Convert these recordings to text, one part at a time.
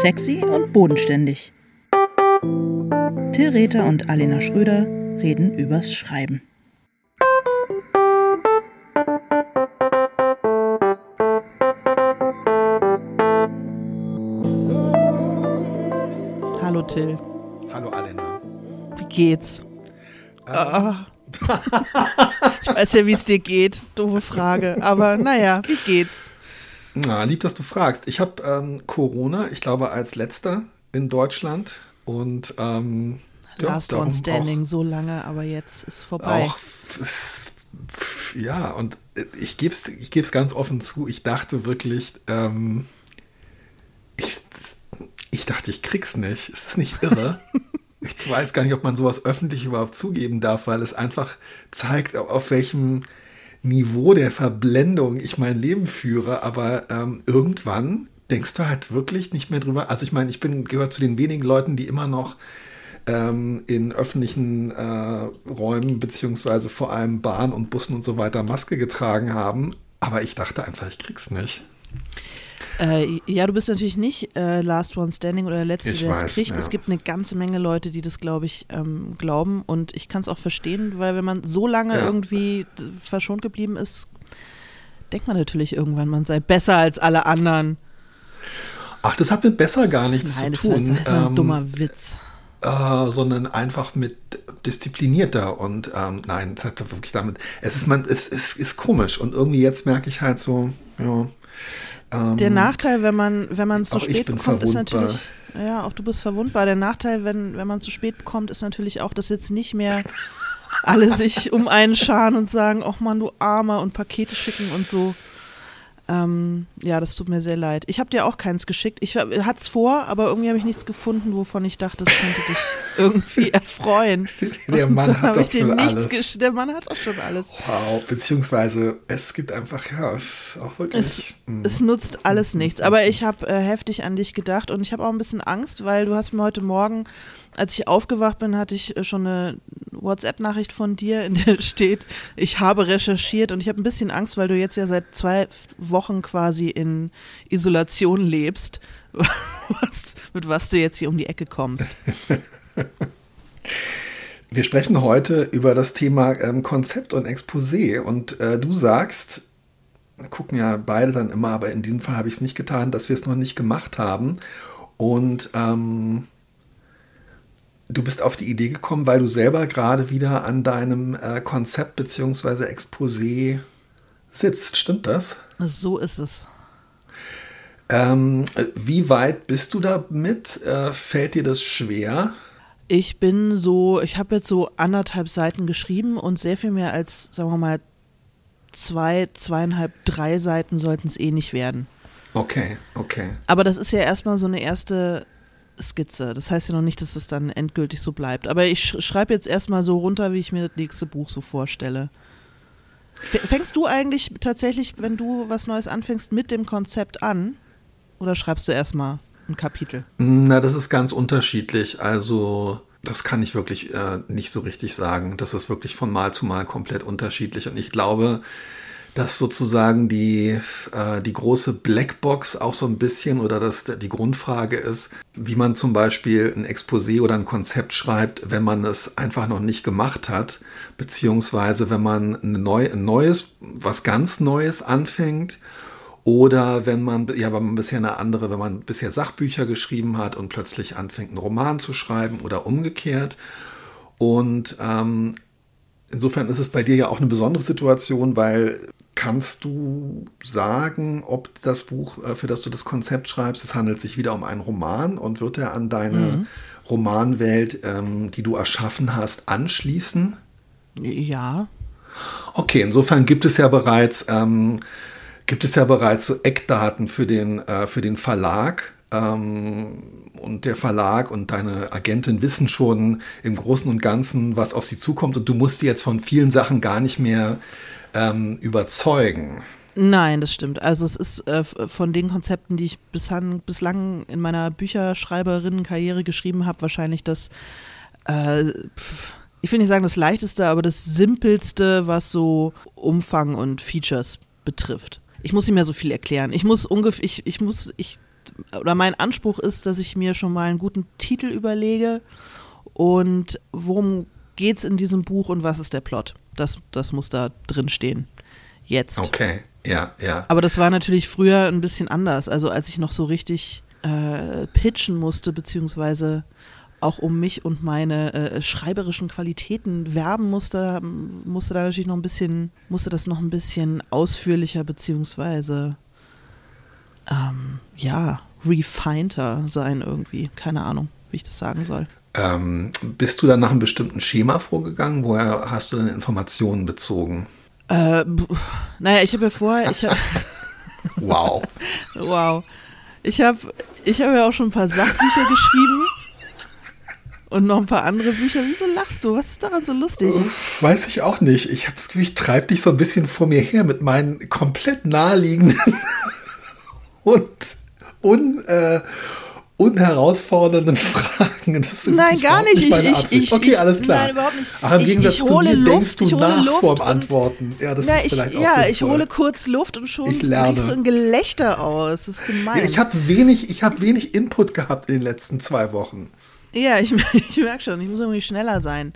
Sexy und bodenständig. Till Rether und Alena Schröder reden übers Schreiben. Hallo Till. Hallo Alena. Wie geht's? Ah. ich weiß ja, wie es dir geht. Doofe Frage. Aber naja, wie geht's? Na, lieb, dass du fragst. Ich habe ähm, Corona, ich glaube, als letzter in Deutschland. Und ähm, Last ja, one standing so lange, aber jetzt ist vorbei. Auch, ja, und ich gebe es ich geb's ganz offen zu. Ich dachte wirklich, ähm, ich, ich dachte, ich krieg's nicht. Ist das nicht irre? ich weiß gar nicht, ob man sowas öffentlich überhaupt zugeben darf, weil es einfach zeigt, auf welchem Niveau der Verblendung ich mein Leben führe. Aber ähm, irgendwann denkst du halt wirklich nicht mehr drüber. Also ich meine, ich bin gehört zu den wenigen Leuten, die immer noch ähm, in öffentlichen äh, Räumen beziehungsweise vor allem Bahn und Bussen und so weiter Maske getragen haben. Aber ich dachte einfach, ich krieg's nicht. Äh, ja, du bist natürlich nicht äh, Last One Standing oder der Letzte, Ich der es weiß, kriegt. ja. Es gibt eine ganze Menge Leute, die das, glaube ich, ähm, glauben. Und ich kann es auch verstehen, weil wenn man so lange Ja. irgendwie verschont geblieben ist, denkt man natürlich irgendwann, man sei besser als alle anderen. Ach, das hat mit besser gar nichts Nein, das zu tun. so ein ähm, dummer Witz. äh, sondern einfach mit disziplinierter und ähm, nein, es hat wirklich damit, es ist man, es, es ist komisch und irgendwie jetzt merke ich halt so, ja. Ähm, Der Nachteil, wenn man, wenn man zu spät kommt, ist natürlich, ja, auch du bist verwundbar. Der Nachteil, wenn, wenn man zu spät kommt, ist natürlich auch, dass jetzt nicht mehr alle sich um einen scharen und sagen, ach man, du Armer und Pakete schicken und so. Ähm, ja, das tut mir sehr leid. Ich habe dir auch keins geschickt. Ich hatte es vor, aber irgendwie habe ich nichts gefunden, wovon ich dachte, das könnte dich irgendwie erfreuen. Der Mann hat doch schon alles. Der Mann hat auch schon alles. Wow, beziehungsweise es gibt einfach, ja, es auch wirklich. mm. Es nutzt alles nichts. Aber ich habe äh, heftig an dich gedacht und ich habe auch ein bisschen Angst, weil du hast mir heute Morgen, als ich aufgewacht bin, hatte ich äh, schon eine WhatsApp-Nachricht von dir, in der steht, ich habe recherchiert und ich habe ein bisschen Angst, weil du jetzt ja seit zwei Wochen quasi in Isolation lebst, was, mit was du jetzt hier um die Ecke kommst. Wir sprechen heute über das Thema ähm, Konzept und Exposé und äh, du sagst, gucken ja beide dann immer, aber in diesem Fall habe ich es nicht getan, dass wir es noch nicht gemacht haben. Und ähm, du bist auf die Idee gekommen, weil du selber gerade wieder an deinem äh, Konzept bzw. Exposé sitzt. Stimmt das? So ist es. Ähm, wie weit bist du damit? Äh, fällt dir das schwer? Ich bin so, ich habe jetzt so anderthalb Seiten geschrieben und sehr viel mehr als, sagen wir mal, zwei, zweieinhalb, drei Seiten sollten es eh nicht werden. Okay, okay. Aber das ist ja erstmal so eine erste Skizze. Das heißt ja noch nicht, dass es dann endgültig so bleibt. Aber ich sch schreibe jetzt erstmal so runter, wie ich mir das nächste Buch so vorstelle. Fängst du eigentlich tatsächlich, wenn du was Neues anfängst, mit dem Konzept an? Oder schreibst du erstmal ein Kapitel? Na, das ist ganz unterschiedlich. Also, das kann ich wirklich äh, nicht so richtig sagen. Das ist wirklich von Mal zu Mal komplett unterschiedlich. Und ich glaube, dass sozusagen die, äh, die große Blackbox auch so ein bisschen oder dass die Grundfrage ist, wie man zum Beispiel ein Exposé oder ein Konzept schreibt, wenn man es einfach noch nicht gemacht hat, beziehungsweise wenn man ein, neu, ein neues, was ganz Neues anfängt oder wenn man, ja, wenn man bisher eine andere, wenn man bisher Sachbücher geschrieben hat und plötzlich anfängt, einen Roman zu schreiben oder umgekehrt. Und ähm, insofern ist es bei dir ja auch eine besondere Situation, weil kannst du sagen, ob das Buch, äh, für das du das Konzept schreibst, es handelt sich wieder um einen Roman und wird er an deine Romanwelt, ähm, die du erschaffen hast, anschließen? Ja. Okay, insofern gibt es ja bereits, ähm, gibt es ja bereits so Eckdaten für den, äh, für den Verlag. Ähm, und der Verlag und deine Agentin wissen schon im Großen und Ganzen, was auf sie zukommt. Und du musst sie jetzt von vielen Sachen gar nicht mehr ähm, überzeugen. Nein, das stimmt. Also es ist äh, von den Konzepten, die ich bislang, bislang in meiner Bücherschreiberinnenkarriere geschrieben habe, wahrscheinlich das, äh, ich will nicht sagen das leichteste, aber das simpelste, was so Umfang und Features betrifft. Ich muss nicht mehr so viel erklären. Ich muss ungefähr, ich, ich muss, ich oder mein Anspruch ist, dass ich mir schon mal einen guten Titel überlege und worum geht es in diesem Buch und was ist der Plot. Das, das muss da drin stehen. Jetzt. Okay, ja, ja. Aber das war natürlich früher ein bisschen anders. Also als ich noch so richtig äh, pitchen musste, beziehungsweise auch um mich und meine äh, schreiberischen Qualitäten werben musste, musste da natürlich noch ein bisschen, musste das noch ein bisschen ausführlicher beziehungsweise ähm, ja, refineder sein irgendwie. Keine Ahnung, wie ich das sagen soll. Ähm, bist du dann nach einem bestimmten Schema vorgegangen? Woher hast du denn Informationen bezogen? Äh, naja, ich habe ja vorher, ich hab, wow. wow. Ich habe ich hab ja auch schon ein paar Sachbücher geschrieben und noch ein paar andere Bücher. Wieso lachst du? Was ist daran so lustig? Weiß ich auch nicht. Ich habe das Gefühl, ich treibe dich so ein bisschen vor mir her mit meinen komplett naheliegenden und un, äh, unherausfordernden Fragen. nein, gar nicht. nicht ich, ich, okay, alles klar. Nein, überhaupt nicht. Ach, im Gegensatz ich, hole zu mir Luft, denkst du nach Luft vorm Antworten. Ja, das na, ist vielleicht auch Ja, sinnvoll. ich hole kurz Luft und schon Ich lerne. kriegst du ein Gelächter aus. Das ist gemein. Ja, ich habe wenig, ich hab wenig Input gehabt in den letzten zwei Wochen. Ja, ich, ich merke schon, ich muss irgendwie schneller sein.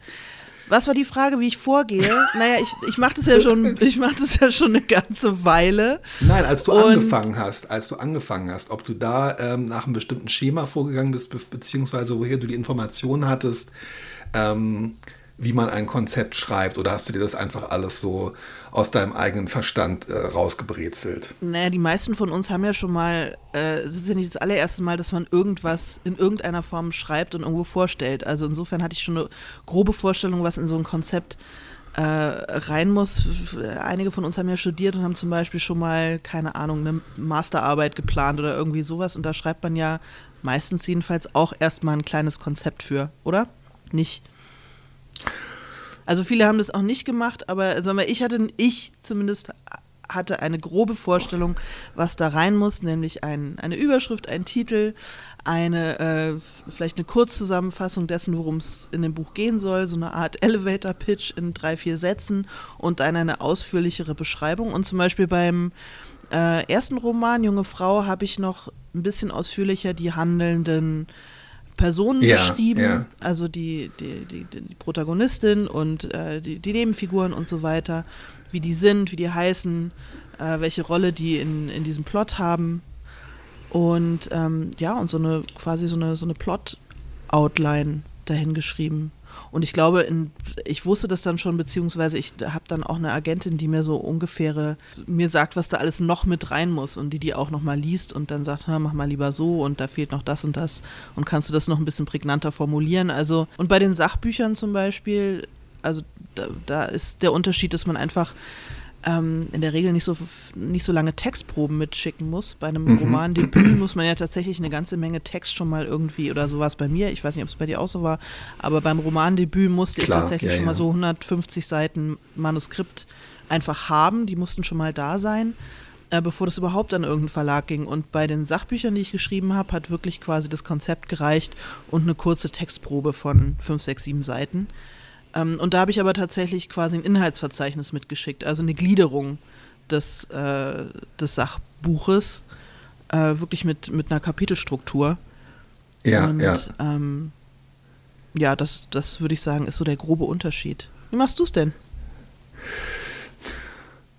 Was war die Frage, wie ich vorgehe? naja, ich, ich mache das ja schon, ich mache das ja schon eine ganze Weile. Nein, als du Und- angefangen hast, als du angefangen hast, ob du da ähm, nach einem bestimmten Schema vorgegangen bist, be beziehungsweise woher du die Informationen hattest, ähm, wie man ein Konzept schreibt, oder hast du dir das einfach alles so aus deinem eigenen Verstand äh, rausgebrezelt? Naja, die meisten von uns haben ja schon mal, äh, es ist ja nicht das allererste Mal, dass man irgendwas in irgendeiner Form schreibt und irgendwo vorstellt. Also insofern hatte ich schon eine grobe Vorstellung, was in so ein Konzept äh, rein muss. Einige von uns haben ja studiert und haben zum Beispiel schon mal, keine Ahnung, eine Masterarbeit geplant oder irgendwie sowas. Und da schreibt man ja meistens jedenfalls auch erstmal ein kleines Konzept für, oder? Nicht. Also viele haben das auch nicht gemacht, aber sag mal, ich hatte, ich zumindest hatte eine grobe Vorstellung, was da rein muss, nämlich ein, eine Überschrift, ein Titel, eine äh, vielleicht eine Kurzzusammenfassung dessen, worum es in dem Buch gehen soll, so eine Art Elevator Pitch in drei, vier Sätzen und dann eine ausführlichere Beschreibung. Und zum Beispiel beim äh, ersten Roman, Junge Frau, habe ich noch ein bisschen ausführlicher die handelnden Personen Ja, beschrieben, ja. also die, die, die, die Protagonistin und äh, die, die Nebenfiguren und so weiter, wie die sind, wie die heißen, äh, welche Rolle die in, in diesem Plot haben. Und ähm, ja, und so eine quasi so eine, so eine Plot-Outline dahin geschrieben. Und ich glaube, in, ich wusste das dann schon, beziehungsweise ich habe dann auch eine Agentin, die mir so ungefähre, mir sagt, was da alles noch mit rein muss und die die auch noch mal liest und dann sagt, "Hör, mach mal lieber so und da fehlt noch das und das und kannst du das noch ein bisschen prägnanter formulieren. Also, und bei den Sachbüchern zum Beispiel, also da, da ist der Unterschied, dass man einfach ähm, in der Regel nicht so, nicht so lange Textproben mitschicken muss. Bei einem Romandebüt muss man ja tatsächlich eine ganze Menge Text schon mal irgendwie, oder so war es bei mir, ich weiß nicht, ob es bei dir auch so war, aber beim Romandebüt musste Klar, ich tatsächlich ja, schon mal so 150 Seiten Manuskript einfach haben, die mussten schon mal da sein, äh, bevor das überhaupt an irgendeinen Verlag ging. Und bei den Sachbüchern, die ich geschrieben habe, hat wirklich quasi das Konzept gereicht und eine kurze Textprobe von 5, 6, 7 Seiten. Ähm, und da habe ich aber tatsächlich quasi ein Inhaltsverzeichnis mitgeschickt, also eine Gliederung des, äh, des Sachbuches, äh, wirklich mit, mit einer Kapitelstruktur. Ja, und, ja. Ähm, ja, das, das würde ich sagen, ist so der grobe Unterschied. Wie machst du es denn?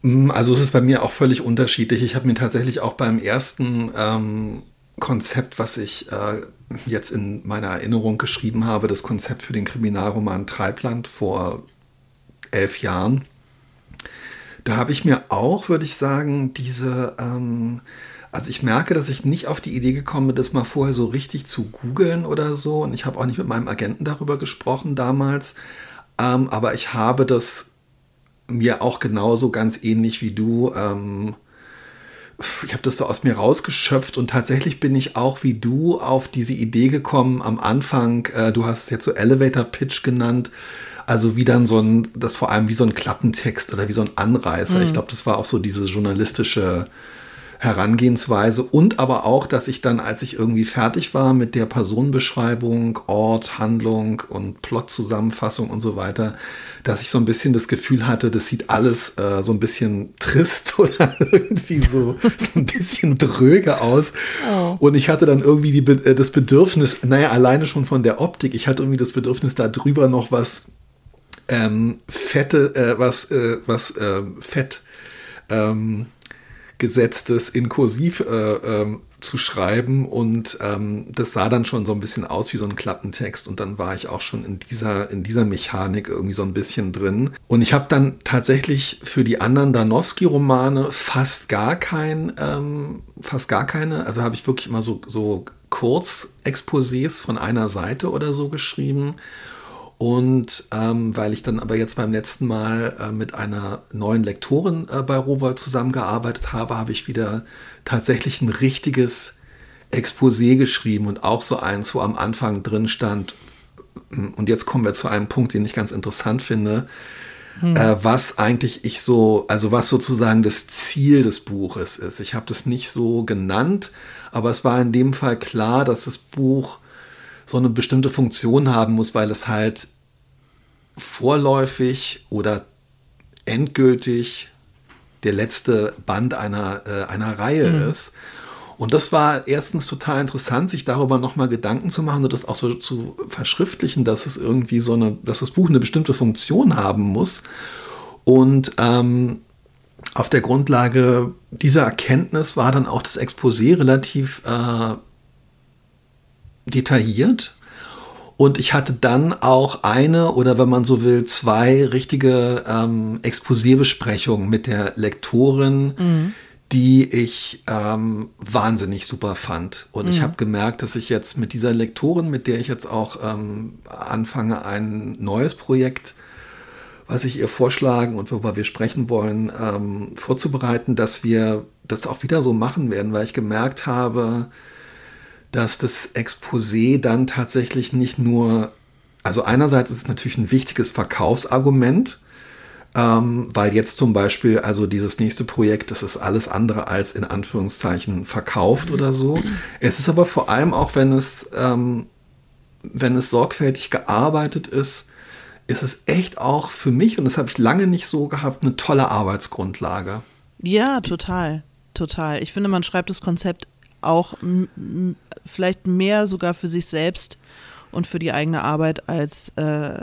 Mm, Also es ist bei mir auch völlig unterschiedlich. Ich habe mir tatsächlich auch beim ersten ähm, Konzept, was ich äh, jetzt in meiner Erinnerung geschrieben habe, das Konzept für den Kriminalroman Treibland vor elf Jahren, da habe ich mir auch, würde ich sagen, diese, ähm, also ich merke, dass ich nicht auf die Idee gekommen bin, das mal vorher so richtig zu googeln oder so. Und ich habe auch nicht mit meinem Agenten darüber gesprochen damals. Ähm, aber ich habe das mir auch genauso ganz ähnlich wie du. Ähm, ich habe das so aus mir rausgeschöpft und tatsächlich bin ich auch wie du auf diese Idee gekommen am Anfang. Äh, du hast es jetzt so Elevator Pitch genannt. Also wie dann so ein, das vor allem wie so ein Klappentext oder wie so ein Anreißer. Ich glaube, das war auch so diese journalistische Herangehensweise und aber auch, dass ich dann, als ich irgendwie fertig war mit der Personenbeschreibung, Ort, Handlung und Plot-Zusammenfassung und so weiter, dass ich so ein bisschen das Gefühl hatte, das sieht alles äh, so ein bisschen trist oder irgendwie so, so ein bisschen dröge aus. Oh. Und ich hatte dann irgendwie die, äh, das Bedürfnis, naja, alleine schon von der Optik, ich hatte irgendwie das Bedürfnis, da drüber noch was ähm, fette, äh, was, äh, was äh, fett ähm, gesetztes in Kursiv äh, ähm, zu schreiben. Und ähm, das sah dann schon so ein bisschen aus wie so ein Klappentext. Und dann war ich auch schon in dieser, in dieser Mechanik irgendwie so ein bisschen drin. Und ich habe dann tatsächlich für die anderen Danowski-Romane fast gar kein, ähm, fast gar keine, also habe ich wirklich immer so, so Kurzexposés von einer Seite oder so geschrieben und ähm, weil ich dann aber jetzt beim letzten Mal äh, mit einer neuen Lektorin äh, bei Rowold zusammengearbeitet habe, habe ich wieder tatsächlich ein richtiges Exposé geschrieben und auch so eins, wo am Anfang drin stand, und jetzt kommen wir zu einem Punkt, den ich ganz interessant finde, hm. äh, was eigentlich ich so, also was sozusagen das Ziel des Buches ist. Ich habe das nicht so genannt, aber es war in dem Fall klar, dass das Buch so eine bestimmte Funktion haben muss, weil es halt vorläufig oder endgültig der letzte Band einer, äh, einer Reihe mhm. ist. Und das war erstens total interessant, sich darüber nochmal Gedanken zu machen und das auch so zu verschriftlichen, dass es irgendwie so eine, dass das Buch eine bestimmte Funktion haben muss. Und ähm, auf der Grundlage dieser Erkenntnis war dann auch das Exposé relativ äh, detailliert und ich hatte dann auch eine oder wenn man so will, zwei richtige ähm, Exposé-Besprechungen mit der Lektorin, mhm. die ich ähm, wahnsinnig super fand. Und mhm. ich habe gemerkt, dass ich jetzt mit dieser Lektorin, mit der ich jetzt auch ähm, anfange, ein neues Projekt, was ich ihr vorschlagen und worüber wir sprechen wollen, ähm, vorzubereiten, dass wir das auch wieder so machen werden, weil ich gemerkt habe, dass das Exposé dann tatsächlich nicht nur, also einerseits ist es natürlich ein wichtiges Verkaufsargument, ähm, weil jetzt zum Beispiel, also dieses nächste Projekt, das ist alles andere als in Anführungszeichen verkauft oder so. Es ist aber vor allem auch, wenn es, ähm, wenn es sorgfältig gearbeitet ist, ist es echt auch für mich, und das habe ich lange nicht so gehabt, eine tolle Arbeitsgrundlage. Ja, total. Total. Ich finde, man schreibt das Konzept auch vielleicht mehr sogar für sich selbst und für die eigene Arbeit als, äh,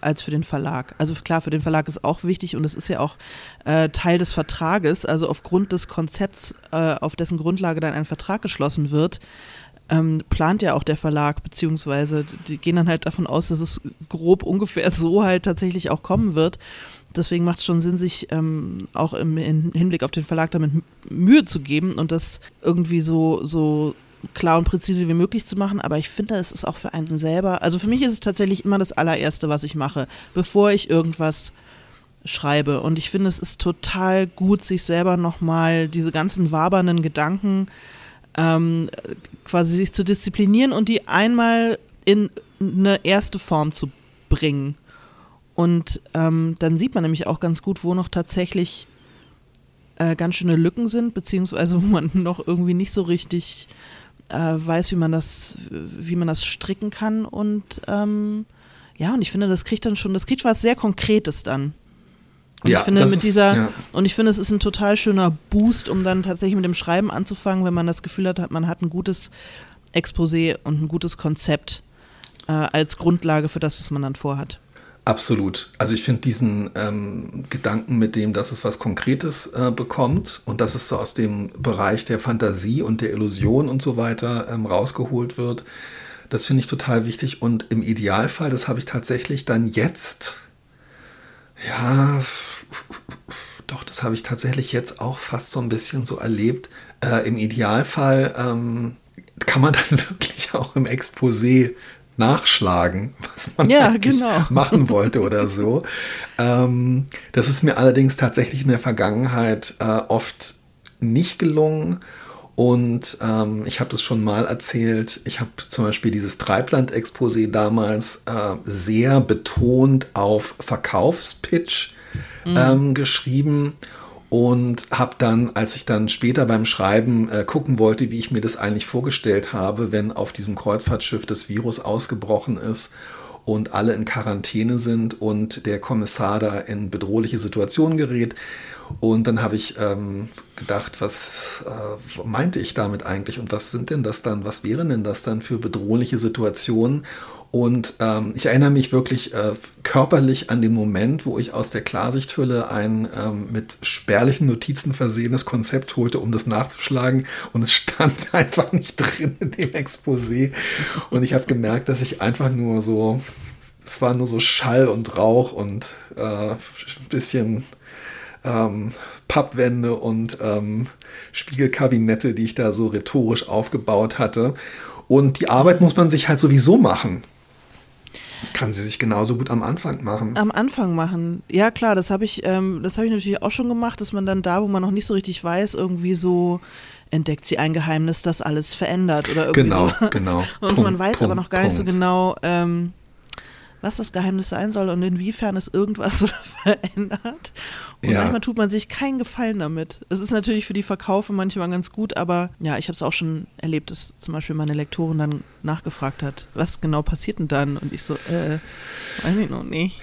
als für den Verlag. Also klar, für den Verlag ist auch wichtig und es ist ja auch äh, Teil des Vertrages, also aufgrund des Konzepts, äh, auf dessen Grundlage dann ein Vertrag geschlossen wird, ähm, plant ja auch der Verlag, beziehungsweise die gehen dann halt davon aus, dass es grob ungefähr so halt tatsächlich auch kommen wird. Deswegen macht es schon Sinn, sich ähm, auch im, im, Hinblick auf den Verlag damit Mühe zu geben und das irgendwie so, so klar und präzise wie möglich zu machen. Aber ich finde, es ist auch für einen selber, also für mich ist es tatsächlich immer das allererste, was ich mache, bevor ich irgendwas schreibe. Und ich finde, es ist total gut, sich selber nochmal diese ganzen wabernden Gedanken ähm, quasi sich zu disziplinieren und die einmal in eine erste Form zu bringen. Und ähm, dann sieht man nämlich auch ganz gut, wo noch tatsächlich äh, ganz schöne Lücken sind, beziehungsweise wo man noch irgendwie nicht so richtig äh, weiß, wie man das, wie man das stricken kann. Und ähm, ja, und ich finde, das kriegt dann schon, das kriegt was sehr Konkretes dann. Und ja, ich finde mit dieser, ist, ja. und ich finde, es ist ein total schöner Boost, um dann tatsächlich mit dem Schreiben anzufangen, wenn man das Gefühl hat, man hat ein gutes Exposé und ein gutes Konzept äh, als Grundlage für das, was man dann vorhat. Absolut. Also ich finde diesen ähm, Gedanken mit dem, dass es was Konkretes äh, bekommt und dass es so aus dem Bereich der Fantasie und der Illusion und so weiter ähm, rausgeholt wird, das finde ich total wichtig. Und im Idealfall, das habe ich tatsächlich dann jetzt, ja, doch, das habe ich tatsächlich jetzt auch fast so ein bisschen so erlebt. Äh, Im Idealfall ähm, kann man dann wirklich auch im Exposé nachschlagen, was man ja, genau. machen wollte oder so. ähm, das ist mir allerdings tatsächlich in der Vergangenheit äh, oft nicht gelungen. Und ähm, ich habe das schon mal erzählt. Ich habe zum Beispiel dieses Treibland-Exposé damals äh, sehr betont auf Verkaufspitch mhm. ähm, geschrieben. Und habe dann, als ich dann später beim Schreiben äh, gucken wollte, wie ich mir das eigentlich vorgestellt habe, wenn auf diesem Kreuzfahrtschiff das Virus ausgebrochen ist und alle in Quarantäne sind und der Kommissar da in bedrohliche Situationen gerät. Und dann habe ich ähm, gedacht, was äh, meinte ich damit eigentlich und was sind denn das dann, was wären denn das dann für bedrohliche Situationen? Und ähm, ich erinnere mich wirklich äh, körperlich an den Moment, wo ich aus der Klarsichthülle ein ähm, mit spärlichen Notizen versehenes Konzept holte, um das nachzuschlagen. Und es stand einfach nicht drin in dem Exposé. Und ich habe gemerkt, dass ich einfach nur so, es war nur so Schall und Rauch und äh, ein bisschen ähm, Pappwände und ähm, Spiegelkabinette, die ich da so rhetorisch aufgebaut hatte. Und die Arbeit muss man sich halt sowieso machen. Kann sie sich genauso gut am Anfang machen. Am Anfang machen. Ja, klar, das habe ich, ähm, das habe ich natürlich auch schon gemacht, dass man dann da, wo man noch nicht so richtig weiß, irgendwie so entdeckt sie ein Geheimnis, das alles verändert oder irgendwie Genau, so. genau. Und Punkt, man weiß aber Punkt, noch gar nicht so Punkt. genau, ähm, was das Geheimnis sein soll und inwiefern es irgendwas verändert. Und Ja. manchmal tut man sich keinen Gefallen damit. Es ist natürlich für die Verkaufe manchmal ganz gut, aber ja, ich habe es auch schon erlebt, dass zum Beispiel meine Lektorin dann nachgefragt hat, was genau passiert denn dann? Und ich so, äh, weiß ich noch nicht.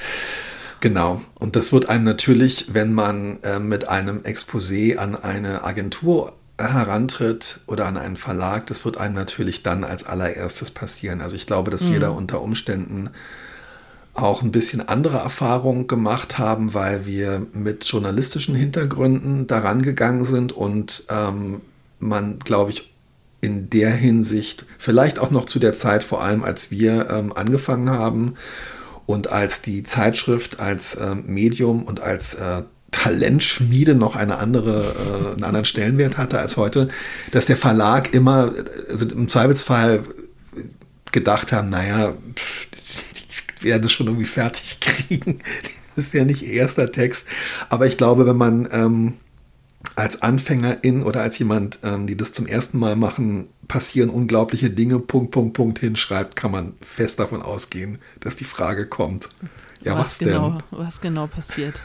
Genau. Und das wird einem natürlich, wenn man äh, mit einem Exposé an eine Agentur herantritt oder an einen Verlag, das wird einem natürlich dann als allererstes passieren. Also ich glaube, dass wir da unter Umständen auch ein bisschen andere Erfahrungen gemacht haben, weil wir mit journalistischen Hintergründen daran gegangen sind und ähm, man, glaube ich, in der Hinsicht, vielleicht auch noch zu der Zeit, vor allem als wir ähm, angefangen haben und als die Zeitschrift als ähm, Medium und als äh, Talentschmiede noch eine andere, äh, einen anderen Stellenwert hatte als heute, dass der Verlag immer, also im Zweifelsfall gedacht haben, naja, pff, werden das schon irgendwie fertig kriegen. Das ist ja nicht ihr erster Text. Aber ich glaube, wenn man ähm, als Anfängerin oder als jemand, ähm, die das zum ersten Mal machen, passieren unglaubliche Dinge, Punkt, Punkt, Punkt hinschreibt, kann man fest davon ausgehen, dass die Frage kommt. Ja, was, genau, denn? was genau passiert.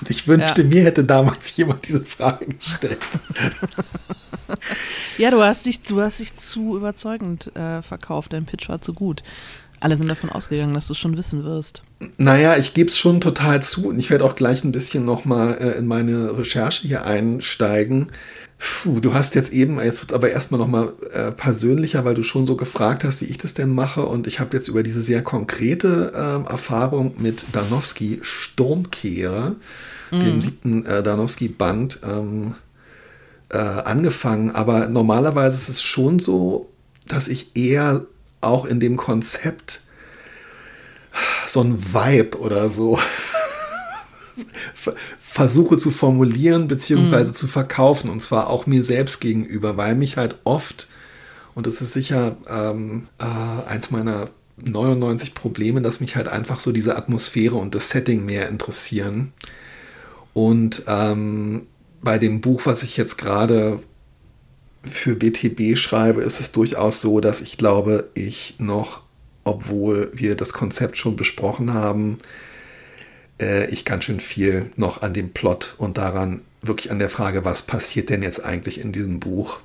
Und ich wünschte, Ja. mir hätte damals jemand diese Frage gestellt. Ja, du hast dich, du hast dich zu überzeugend äh, verkauft. Dein Pitch war zu gut. Alle sind davon ausgegangen, dass du es schon wissen wirst. Naja, ich gebe es schon total zu und ich werde auch gleich ein bisschen nochmal äh, in meine Recherche hier einsteigen. Puh, du hast jetzt eben, jetzt wird aber erstmal nochmal äh, persönlicher, weil du schon so gefragt hast, wie ich das denn mache. Und ich habe jetzt über diese sehr konkrete ähm, Erfahrung mit Danowski Sturmkehrer, dem siebten äh, Danowski-Band, ähm, äh, angefangen. Aber normalerweise ist es schon so, dass ich eher auch in dem Konzept so ein Vibe oder so ver- versuche zu formulieren beziehungsweise zu verkaufen und zwar auch mir selbst gegenüber, weil mich halt oft, und das ist sicher ähm, äh, eins meiner 99 Probleme, dass mich halt einfach so diese Atmosphäre und das Setting mehr interessieren. Und ähm, bei dem Buch, was ich jetzt gerade für BTB schreibe, ist es durchaus so, dass ich glaube, ich noch, obwohl wir das Konzept schon besprochen haben, äh, ich ganz schön viel noch an dem Plot und daran wirklich an der Frage, was passiert denn jetzt eigentlich in diesem Buch,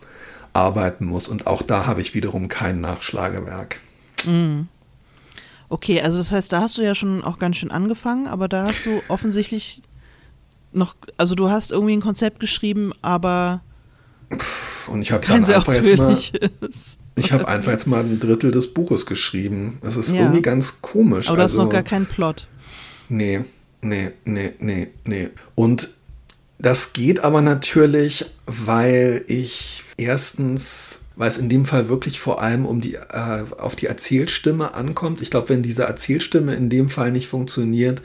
arbeiten muss. Und auch da habe ich wiederum kein Nachschlagewerk. Okay, also das heißt, da hast du ja schon auch ganz schön angefangen, aber da hast du offensichtlich noch, also du hast irgendwie ein Konzept geschrieben, aber Und ich habe kein dann einfach jetzt mal, ich habe einfach jetzt mal ein Drittel des Buches geschrieben. Das ist Ja. irgendwie ganz komisch. Aber du hast also, noch gar keinen Plot. Nee, nee, nee, nee, nee. Und das geht aber natürlich, weil ich erstens, weil es in dem Fall wirklich vor allem um die, äh, auf die Erzählstimme ankommt. Ich glaube, wenn diese Erzählstimme in dem Fall nicht funktioniert,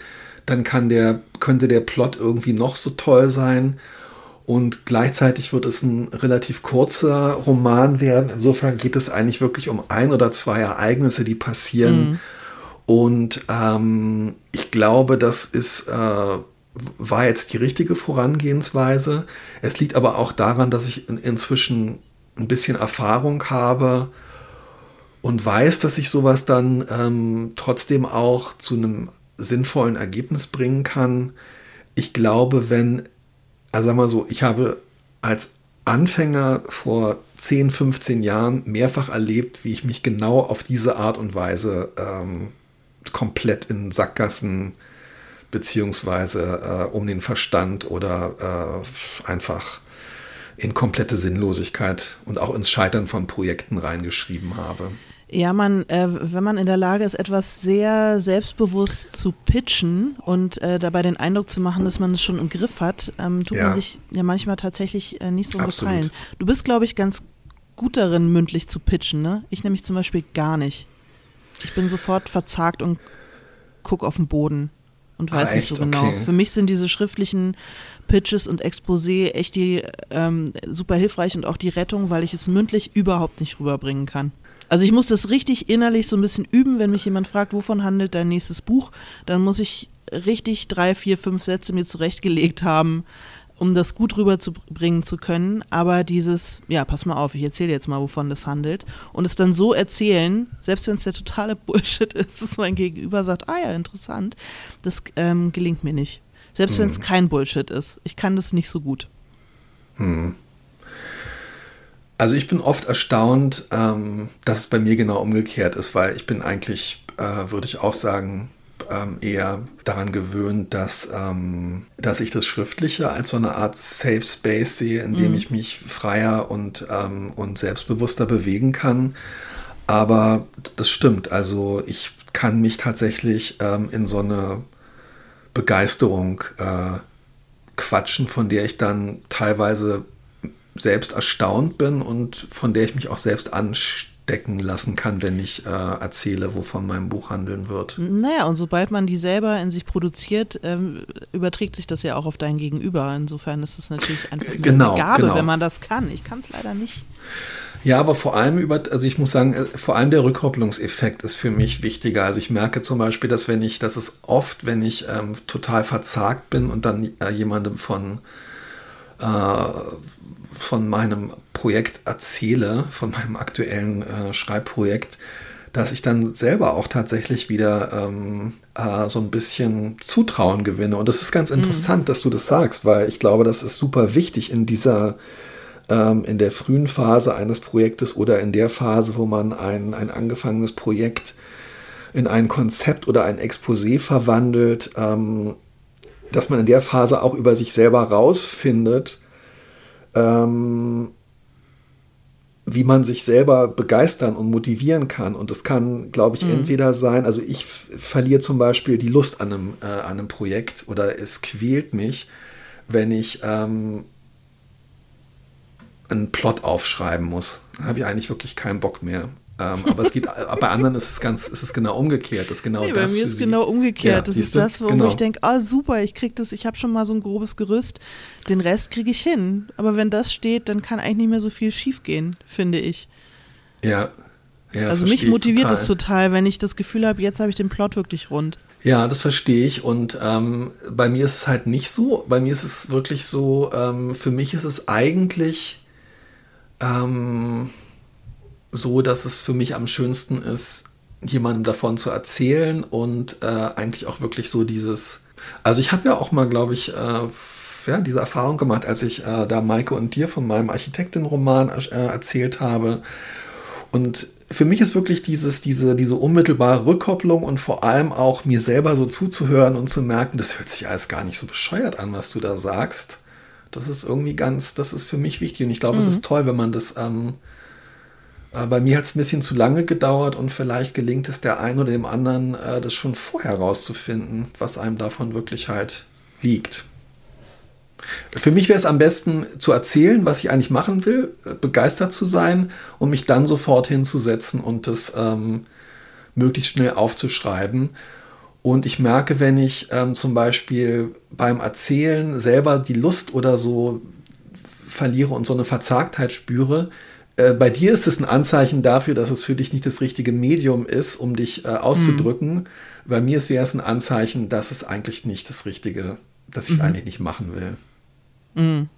dann kann der, könnte der Plot irgendwie noch so toll sein. Und gleichzeitig wird es ein relativ kurzer Roman werden. Insofern geht es eigentlich wirklich um ein oder zwei Ereignisse, die passieren. Und ähm, ich glaube, das ist, äh, war jetzt die richtige Vorangehensweise. Es liegt aber auch daran, dass ich in, inzwischen ein bisschen Erfahrung habe und weiß, dass ich sowas dann ähm, trotzdem auch zu einem sinnvollen Ergebnis bringen kann. Ich glaube, wenn also sag mal so, ich habe als Anfänger vor 10, 15 Jahren mehrfach erlebt, wie ich mich genau auf diese Art und Weise ähm, komplett in Sackgassen beziehungsweise äh, um den Verstand oder äh, einfach in komplette Sinnlosigkeit und auch ins Scheitern von Projekten reingeschrieben habe. Ja, man, äh, wenn man in der Lage ist, etwas sehr selbstbewusst zu pitchen und äh, dabei den Eindruck zu machen, dass man es schon im Griff hat, ähm, tut ja. man sich ja manchmal tatsächlich äh, nicht so Absolut. gefallen. Du bist, glaube ich, ganz gut darin, mündlich zu pitchen, ne? Ich nämlich zum Beispiel gar nicht. Ich bin sofort verzagt und gucke auf den Boden und weiß ah, nicht so genau. Okay. Für mich sind diese schriftlichen Pitches und Exposé echt die ähm, super hilfreich und auch die Rettung, weil ich es mündlich überhaupt nicht rüberbringen kann. Also ich muss das richtig innerlich so ein bisschen üben, wenn mich jemand fragt, wovon handelt dein nächstes Buch, dann muss ich richtig drei, vier, fünf Sätze mir zurechtgelegt haben, um das gut rüberzubringen zu können. Aber dieses, ja, pass mal auf, ich erzähle jetzt mal, wovon das handelt. Und es dann so erzählen, selbst wenn es der totale Bullshit ist, dass mein Gegenüber sagt, ah ja, interessant, das ähm, gelingt mir nicht. Selbst hm. wenn es kein Bullshit ist. Ich kann das nicht so gut. Hm. Also ich bin oft erstaunt, ähm, dass es bei mir genau umgekehrt ist, weil ich bin eigentlich, äh, würde ich auch sagen, ähm, eher daran gewöhnt, dass, ähm, dass ich das Schriftliche als so eine Art Safe Space sehe, in dem mhm. ich mich freier und, ähm, und selbstbewusster bewegen kann. Aber das stimmt, also ich kann mich tatsächlich ähm, in so eine Begeisterung äh, quatschen, von der ich dann teilweise selbst erstaunt bin und von der ich mich auch selbst anstecken lassen kann, wenn ich äh, erzähle, wovon mein Buch handeln wird. Naja, und sobald man die selber in sich produziert, ähm, überträgt sich das ja auch auf dein Gegenüber. Insofern ist es natürlich einfach eine genau, Gabe, genau. wenn man das kann. Ich kann es leider nicht. Ja, aber vor allem über, also ich muss sagen, äh, vor allem der Rückkopplungseffekt ist für mich wichtiger. Also ich merke zum Beispiel, dass wenn ich, das ist oft, wenn ich ähm, total verzagt bin und dann äh, jemandem von äh, von meinem Projekt erzähle, von meinem aktuellen äh, Schreibprojekt, dass ich dann selber auch tatsächlich wieder ähm, äh, so ein bisschen Zutrauen gewinne. Und das ist ganz mhm. interessant, mhm. dass du das sagst, weil ich glaube, das ist super wichtig in dieser, ähm, in der frühen Phase eines Projektes oder in der Phase, wo man ein, ein angefangenes Projekt in ein Konzept oder ein Exposé verwandelt, ähm, dass man in der Phase auch über sich selber rausfindet, ähm, wie man sich selber begeistern und motivieren kann. Und das kann, glaube ich, mhm. entweder sein, also ich verliere zum Beispiel die Lust an einem, äh, an einem Projekt oder es quält mich, wenn ich ähm, einen Plot aufschreiben muss. Da habe ich eigentlich wirklich keinen Bock mehr. Ähm, aber es geht, äh, bei anderen ist es ganz, ist es genau umgekehrt. Das ist genau nee, das bei mir ist es genau umgekehrt. Ja, das ist das, wo, genau. ich denke, ah super, ich krieg das, ich habe schon mal so ein grobes Gerüst. Den Rest kriege ich hin. Aber wenn das steht, dann kann eigentlich nicht mehr so viel schiefgehen, finde ich. Ja. ja also mich motiviert es total, wenn ich das Gefühl habe, jetzt habe ich den Plot wirklich rund. Ja, das verstehe ich. Und ähm, bei mir ist es halt nicht so. Bei mir ist es wirklich so, ähm, für mich ist es eigentlich ähm, so, dass es für mich am schönsten ist, jemandem davon zu erzählen und äh, eigentlich auch wirklich so dieses. Also ich habe ja auch mal, glaube ich, äh, ja, diese Erfahrung gemacht, als ich äh, da Maike und dir von meinem Architektin-Roman äh, erzählt habe. Und für mich ist wirklich dieses, diese, diese unmittelbare Rückkopplung und vor allem auch mir selber so zuzuhören und zu merken, das hört sich alles gar nicht so bescheuert an, was du da sagst. Das ist irgendwie ganz, das ist für mich wichtig und ich glaube, mhm. es ist toll, wenn man das ähm, äh, bei mir hat es ein bisschen zu lange gedauert und vielleicht gelingt es der einen oder dem anderen, äh, das schon vorher rauszufinden, was einem davon wirklich halt liegt. Für mich wäre es am besten zu erzählen, was ich eigentlich machen will, äh, begeistert zu sein und mich dann sofort hinzusetzen und das ähm, möglichst schnell aufzuschreiben. Und ich merke, wenn ich ähm, zum Beispiel beim Erzählen selber die Lust oder so verliere und so eine Verzagtheit spüre, äh, bei dir ist es ein Anzeichen dafür, dass es für dich nicht das richtige Medium ist, um dich äh, auszudrücken. Mhm. Bei mir wäre es ein Anzeichen, dass es eigentlich nicht das Richtige, dass ich es mhm. eigentlich nicht machen will. Mhm.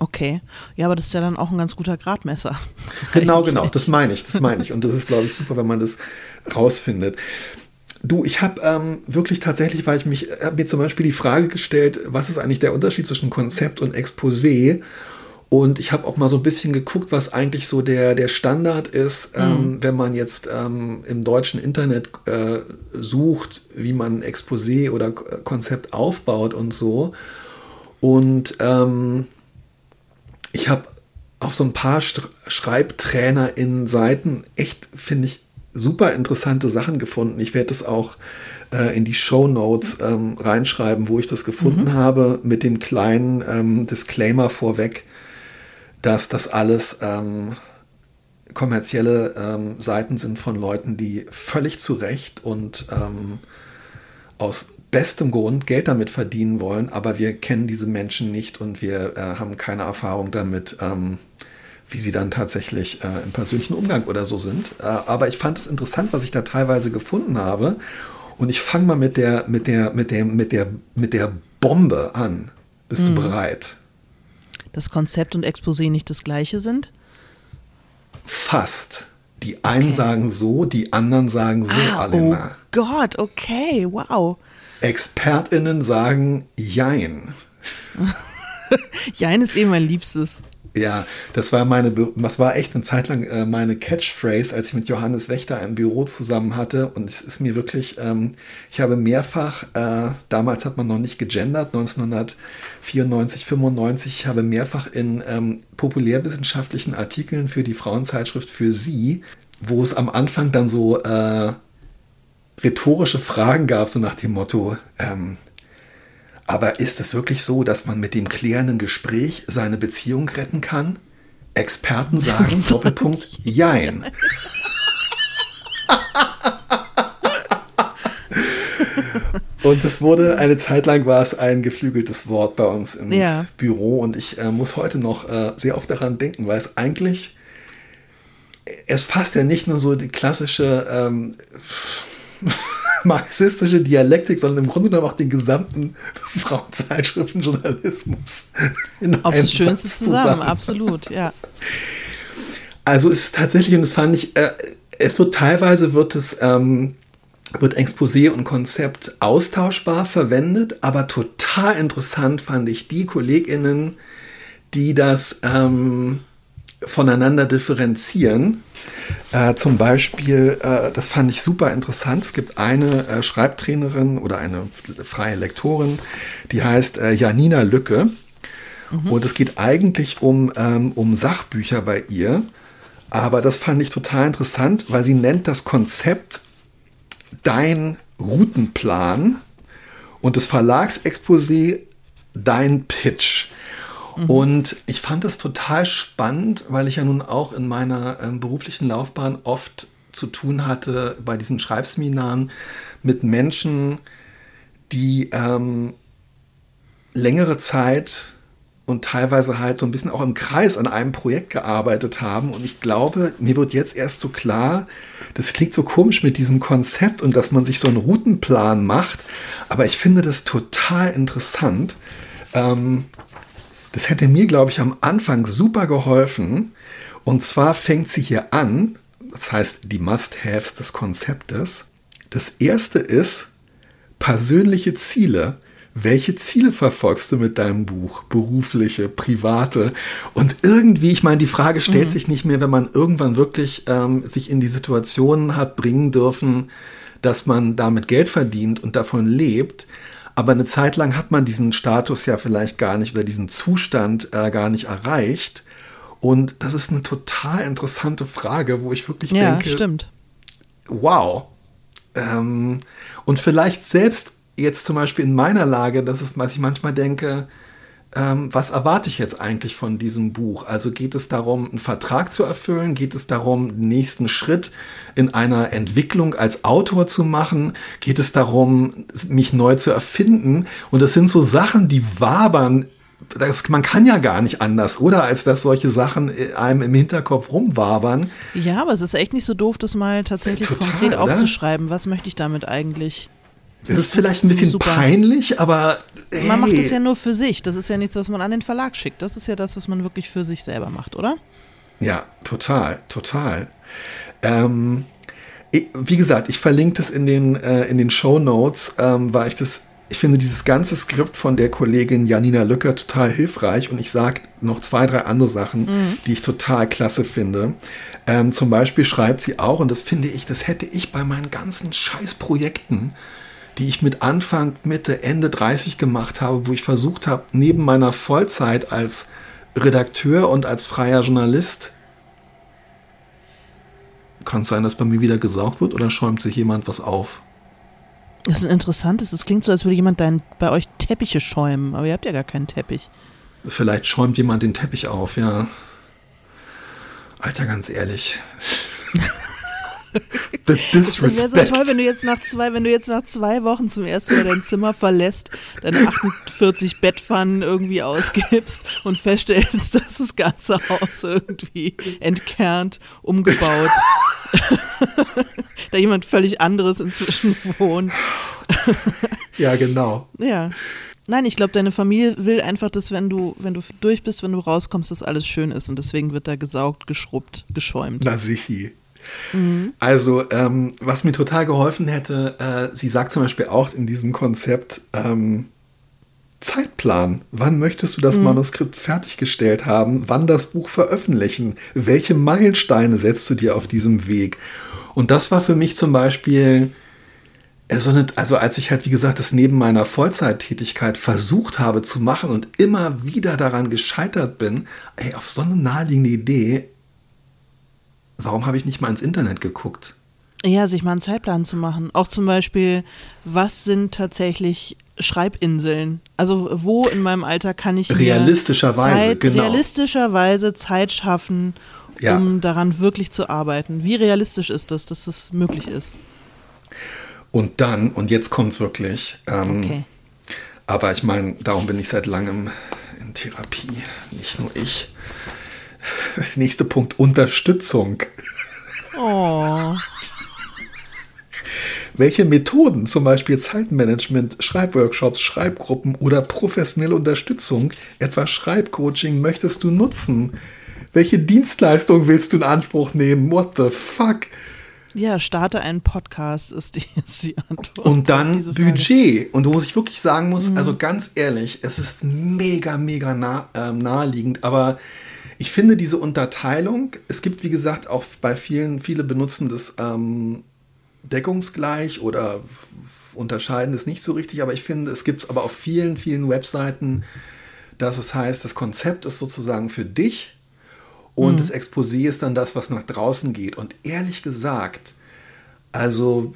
Okay. Ja, aber das ist ja dann auch ein ganz guter Gradmesser. Genau, genau. Das meine ich, das meine ich. Und das ist, glaube ich, super, wenn man das rausfindet. Du, ich habe ähm, wirklich tatsächlich, weil ich mich, habe mir zum Beispiel die Frage gestellt, was ist eigentlich der Unterschied zwischen Konzept und Exposé? Und ich habe auch mal so ein bisschen geguckt, was eigentlich so der, der Standard ist, mhm. ähm, wenn man jetzt ähm, im deutschen Internet äh, sucht, wie man Exposé oder Konzept aufbaut und so. Und ähm, ich habe auf so ein paar Schreibtrainer in Seiten echt, finde ich, super interessante Sachen gefunden. Ich werde das auch äh, in die Show Notes ähm, reinschreiben, wo ich das gefunden mhm. habe, mit dem kleinen ähm, Disclaimer vorweg dass das alles ähm, kommerzielle ähm, Seiten sind von Leuten, die völlig zu Recht und ähm, aus bestem Grund Geld damit verdienen wollen, aber wir kennen diese Menschen nicht und wir äh, haben keine Erfahrung damit, ähm, wie sie dann tatsächlich äh, im persönlichen Umgang oder so sind. Äh, aber ich fand es interessant, was ich da teilweise gefunden habe. Und ich fange mal mit der, mit der, mit der, mit der, mit der Bombe an. Bist mhm. du bereit? Dass Konzept und Exposé nicht das gleiche sind? Fast. Die einen okay. sagen so, die anderen sagen so, ah, Alena. Oh Gott, okay, wow. ExpertInnen sagen Jein. Jein ist eh mein Liebstes. Ja, das war meine, das war echt eine Zeit lang äh, meine Catchphrase, als ich mit Johannes Wächter ein Büro zusammen hatte. Und es ist mir wirklich, ähm, ich habe mehrfach, äh, damals hat man noch nicht gegendert, 1994, 95, ich habe mehrfach in ähm, populärwissenschaftlichen Artikeln für die Frauenzeitschrift für Sie, wo es am Anfang dann so äh, rhetorische Fragen gab, so nach dem Motto, ähm, aber ist es wirklich so, dass man mit dem klärenden Gespräch seine Beziehung retten kann? Experten sagen, Doppelpunkt, jein. Und es wurde, eine Zeit lang war es ein geflügeltes Wort bei uns im ja. Büro und ich äh, muss heute noch äh, sehr oft daran denken, weil es eigentlich, es fasst ja nicht nur so die klassische ähm, marxistische Dialektik, sondern im Grunde genommen auch den gesamten Frauenzeitschriftenjournalismus. Auf das Schönste zusammen, zusammen, absolut, ja. Also es ist tatsächlich, und das fand ich, äh, es wird teilweise wird es, ähm, wird Exposé und Konzept austauschbar verwendet, aber total interessant fand ich die KollegInnen, die das ähm, voneinander differenzieren äh, zum Beispiel, äh, das fand ich super interessant. Es gibt eine äh, Schreibtrainerin oder eine freie Lektorin, die heißt äh, Janina Lücke. Mhm. Und es geht eigentlich um, ähm, um Sachbücher bei ihr. Aber das fand ich total interessant, weil sie nennt das Konzept dein Routenplan und das Verlagsexposé dein Pitch. Mhm. Und ich fand es total spannend, weil ich ja nun auch in meiner ähm, beruflichen Laufbahn oft zu tun hatte bei diesen Schreibseminaren mit Menschen, die ähm, längere Zeit und teilweise halt so ein bisschen auch im Kreis an einem Projekt gearbeitet haben. Und ich glaube, mir wird jetzt erst so klar, das klingt so komisch mit diesem Konzept und dass man sich so einen Routenplan macht. Aber ich finde das total interessant. Ähm, das hätte mir, glaube ich, am Anfang super geholfen. Und zwar fängt sie hier an, das heißt die Must-Haves des Konzeptes. Das erste ist persönliche Ziele. Welche Ziele verfolgst du mit deinem Buch? Berufliche, private? Und irgendwie, ich meine, die Frage stellt mhm. sich nicht mehr, wenn man irgendwann wirklich ähm, sich in die Situation hat bringen dürfen, dass man damit Geld verdient und davon lebt. Aber eine Zeit lang hat man diesen Status ja vielleicht gar nicht oder diesen Zustand äh, gar nicht erreicht. Und das ist eine total interessante Frage, wo ich wirklich ja, denke, stimmt. wow. Ähm, und vielleicht selbst jetzt zum Beispiel in meiner Lage, das ist, was ich manchmal denke, ähm, was erwarte ich jetzt eigentlich von diesem Buch? Also geht es darum, einen Vertrag zu erfüllen? Geht es darum, den nächsten Schritt in einer Entwicklung als Autor zu machen? Geht es darum, mich neu zu erfinden? Und das sind so Sachen, die wabern das, man kann ja gar nicht anders, oder? Als dass solche Sachen einem im Hinterkopf rumwabern. Ja, aber es ist echt nicht so doof, das mal tatsächlich Total, konkret aufzuschreiben. Was möchte ich damit eigentlich? Das ist vielleicht ein bisschen super. peinlich, aber. Hey. Man macht es ja nur für sich. Das ist ja nichts, was man an den Verlag schickt. Das ist ja das, was man wirklich für sich selber macht, oder? Ja, total, total. Ähm, wie gesagt, ich verlinke das in den, äh, in den Show Notes, ähm, weil ich das, ich finde dieses ganze Skript von der Kollegin Janina Lücker total hilfreich und ich sage noch zwei, drei andere Sachen, mhm. die ich total klasse finde. Ähm, zum Beispiel schreibt sie auch, und das finde ich, das hätte ich bei meinen ganzen Scheißprojekten, die ich mit Anfang, Mitte, Ende 30 gemacht habe, wo ich versucht habe, neben meiner Vollzeit als Redakteur und als freier Journalist kann es sein, dass bei mir wieder gesaugt wird oder schäumt sich jemand was auf? Das ist ein interessantes. Es klingt so, als würde jemand dein, bei euch Teppiche schäumen, aber ihr habt ja gar keinen Teppich. Vielleicht schäumt jemand den Teppich auf, ja. Alter, ganz ehrlich. The disrespect. Das wäre so toll, wenn du jetzt nach zwei, wenn du jetzt nach zwei Wochen zum ersten Mal dein Zimmer verlässt, deine 48 Bettpfannen irgendwie ausgibst und feststellst, dass das ganze Haus irgendwie entkernt, umgebaut, da jemand völlig anderes inzwischen wohnt. ja, genau. Ja. Nein, ich glaube, deine Familie will einfach, dass wenn du, wenn du durch bist, wenn du rauskommst, dass alles schön ist und deswegen wird da gesaugt, geschrubbt, geschäumt. Na sichi. Mhm. Also, ähm, was mir total geholfen hätte, äh, sie sagt zum Beispiel auch in diesem Konzept ähm, Zeitplan. Wann möchtest du das mhm. Manuskript fertiggestellt haben? Wann das Buch veröffentlichen? Welche Meilensteine setzt du dir auf diesem Weg? Und das war für mich zum Beispiel äh, so eine, also als ich halt, wie gesagt, das neben meiner Vollzeittätigkeit versucht habe zu machen und immer wieder daran gescheitert bin, ey, auf so eine naheliegende Idee warum habe ich nicht mal ins Internet geguckt? Ja, sich mal einen Zeitplan zu machen. Auch zum Beispiel, was sind tatsächlich Schreibinseln? Also wo in meinem Alter kann ich realistischerweise Zeit, genau. realistischerweise Zeit schaffen, ja. um daran wirklich zu arbeiten? Wie realistisch ist das, dass das möglich ist? Und dann, und jetzt kommt es wirklich. Ähm, okay. Aber ich meine, darum bin ich seit langem in Therapie, nicht nur ich. Nächster Punkt, Unterstützung. Oh. Welche Methoden, zum Beispiel Zeitmanagement, Schreibworkshops, Schreibgruppen oder professionelle Unterstützung, etwa Schreibcoaching, möchtest du nutzen? Welche Dienstleistung willst du in Anspruch nehmen? What the fuck? Ja, starte einen Podcast, ist die, ist die Antwort. Und dann Budget. Und wo ich wirklich sagen muss, mhm. also ganz ehrlich, es ist mega, mega nah, äh, naheliegend, aber ich finde diese Unterteilung, es gibt wie gesagt auch bei vielen, viele benutzen das ähm, deckungsgleich oder unterscheiden das nicht so richtig, aber ich finde, es gibt es aber auf vielen, vielen Webseiten, dass es heißt, das Konzept ist sozusagen für dich und mhm. das Exposé ist dann das, was nach draußen geht. Und ehrlich gesagt, also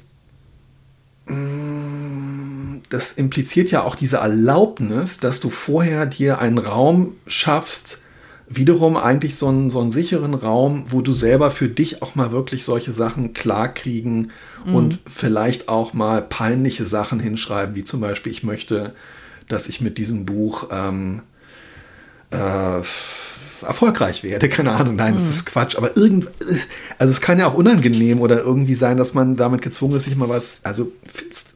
mm, das impliziert ja auch diese Erlaubnis, dass du vorher dir einen Raum schaffst, wiederum eigentlich so einen, so einen sicheren Raum, wo du selber für dich auch mal wirklich solche Sachen klarkriegen mhm. und vielleicht auch mal peinliche Sachen hinschreiben, wie zum Beispiel, ich möchte, dass ich mit diesem Buch ähm, äh, erfolgreich werde. Keine Ahnung, nein, das mhm. ist Quatsch. Aber irgend, also es kann ja auch unangenehm oder irgendwie sein, dass man damit gezwungen ist, sich mal was, also findest,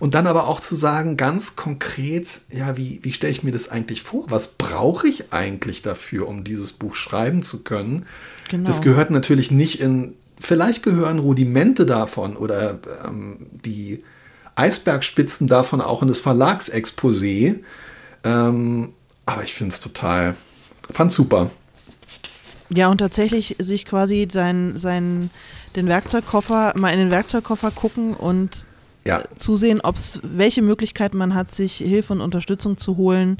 und dann aber auch zu sagen, ganz konkret, ja, wie, wie stelle ich mir das eigentlich vor? Was brauche ich eigentlich dafür, um dieses Buch schreiben zu können? Genau. Das gehört natürlich nicht in, vielleicht gehören Rudimente davon oder ähm, die Eisbergspitzen davon auch in das Verlagsexposé. Ähm, aber ich finde es total, fand super. Ja, und tatsächlich sich quasi sein, sein, den Werkzeugkoffer, mal in den Werkzeugkoffer gucken und ja. zusehen, ob es welche Möglichkeiten man hat, sich Hilfe und Unterstützung zu holen,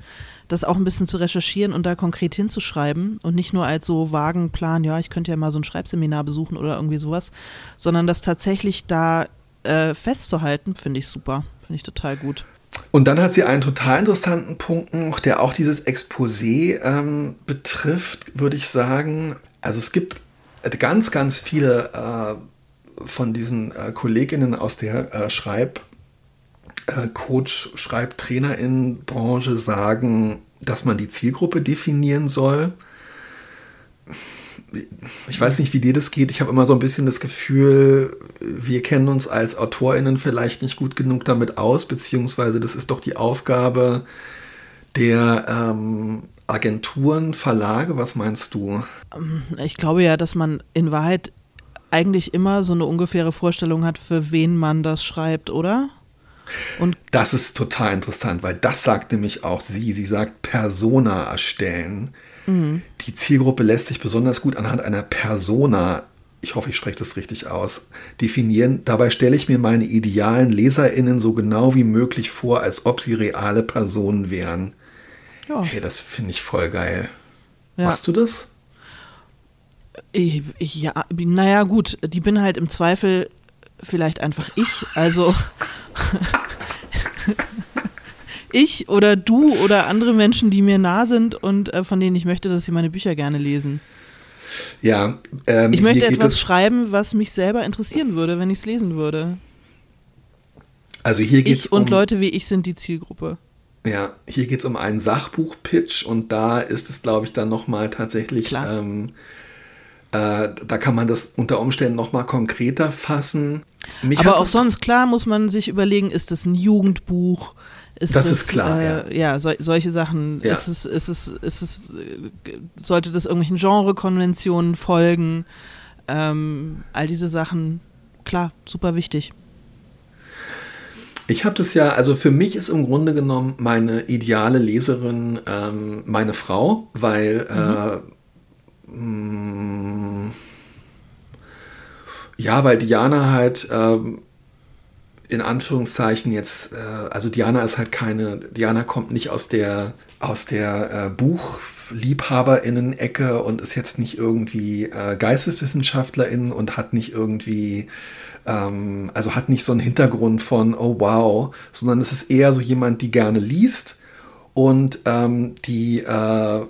das auch ein bisschen zu recherchieren und da konkret hinzuschreiben und nicht nur als so vagen Plan, ja, ich könnte ja mal so ein Schreibseminar besuchen oder irgendwie sowas, sondern das tatsächlich da äh, festzuhalten, finde ich super, finde ich total gut. Und dann hat sie einen total interessanten Punkt noch, der auch dieses Exposé ähm, betrifft, würde ich sagen. Also es gibt ganz, ganz viele äh, von diesen äh, Kolleginnen aus der äh, Schreib- äh, Coach, Schreibtrainerinnenbranche sagen, dass man die Zielgruppe definieren soll. Ich weiß nicht, wie dir das geht. Ich habe immer so ein bisschen das Gefühl, wir kennen uns als AutorInnen vielleicht nicht gut genug damit aus, beziehungsweise das ist doch die Aufgabe der ähm, Agenturen, Verlage. Was meinst du? Ich glaube ja, dass man in Wahrheit eigentlich immer so eine ungefähre Vorstellung hat, für wen man das schreibt, oder? Und das ist total interessant, weil das sagt nämlich auch sie. Sie sagt Persona erstellen. Mhm. Die Zielgruppe lässt sich besonders gut anhand einer Persona, ich hoffe, ich spreche das richtig aus, definieren. Dabei stelle ich mir meine idealen LeserInnen so genau wie möglich vor, als ob sie reale Personen wären. Ja. Hey, das finde ich voll geil. Ja. Machst du das? Ich, ich, ja, naja, gut, die bin halt im Zweifel vielleicht einfach ich. Also ich oder du oder andere Menschen, die mir nah sind und äh, von denen ich möchte, dass sie meine Bücher gerne lesen. Ja, ähm, ich möchte etwas schreiben, was mich selber interessieren würde, wenn ich es lesen würde. Also hier geht es um und Leute wie ich sind die Zielgruppe. Ja, hier geht es um einen Sachbuch-Pitch und da ist es, glaube ich, dann nochmal tatsächlich, ähm, äh, da kann man das unter Umständen nochmal konkreter fassen. Mich Aber auch sonst, klar, muss man sich überlegen, ist das ein Jugendbuch? Ist das, das ist klar, äh, ja. ja so, solche Sachen. Ja. Ist es, ist es, ist es, sollte das irgendwelchen Genrekonventionen folgen? Ähm, all diese Sachen, klar, super wichtig. Ich habe das ja, also für mich ist im Grunde genommen meine ideale Leserin ähm, meine Frau, weil mhm. äh, mh, mm, ja, weil Diana halt ähm, in Anführungszeichen jetzt, äh, also Diana ist halt keine, Diana kommt nicht aus der, aus der äh, Buchliebhaberinnen-Ecke und ist jetzt nicht irgendwie äh, Geisteswissenschaftlerin und hat nicht irgendwie, ähm, also hat nicht so einen Hintergrund von, oh wow, sondern es ist eher so jemand, die gerne liest und ähm, die äh,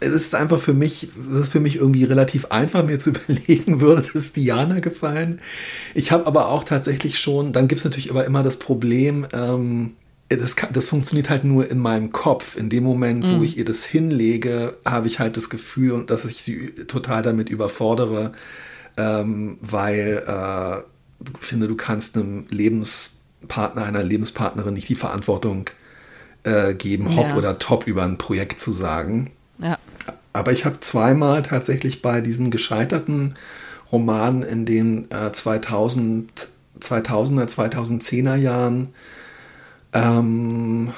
es ist einfach für mich, es ist für mich irgendwie relativ einfach, mir zu überlegen, würde das Diana gefallen. Ich habe aber auch tatsächlich schon, dann gibt es natürlich aber immer das Problem, ähm, das, das, funktioniert halt nur in meinem Kopf. In dem Moment, mm. wo ich ihr das hinlege, habe ich halt das Gefühl, dass ich sie total damit überfordere, ähm, weil äh, ich finde, du kannst einem Lebenspartner, einer Lebenspartnerin nicht die Verantwortung äh, geben, hopp ja. oder top über ein Projekt zu sagen. Aber ich habe zweimal tatsächlich bei diesen gescheiterten Romanen in den äh, 2000, 2000er, 2010er Jahren ähm,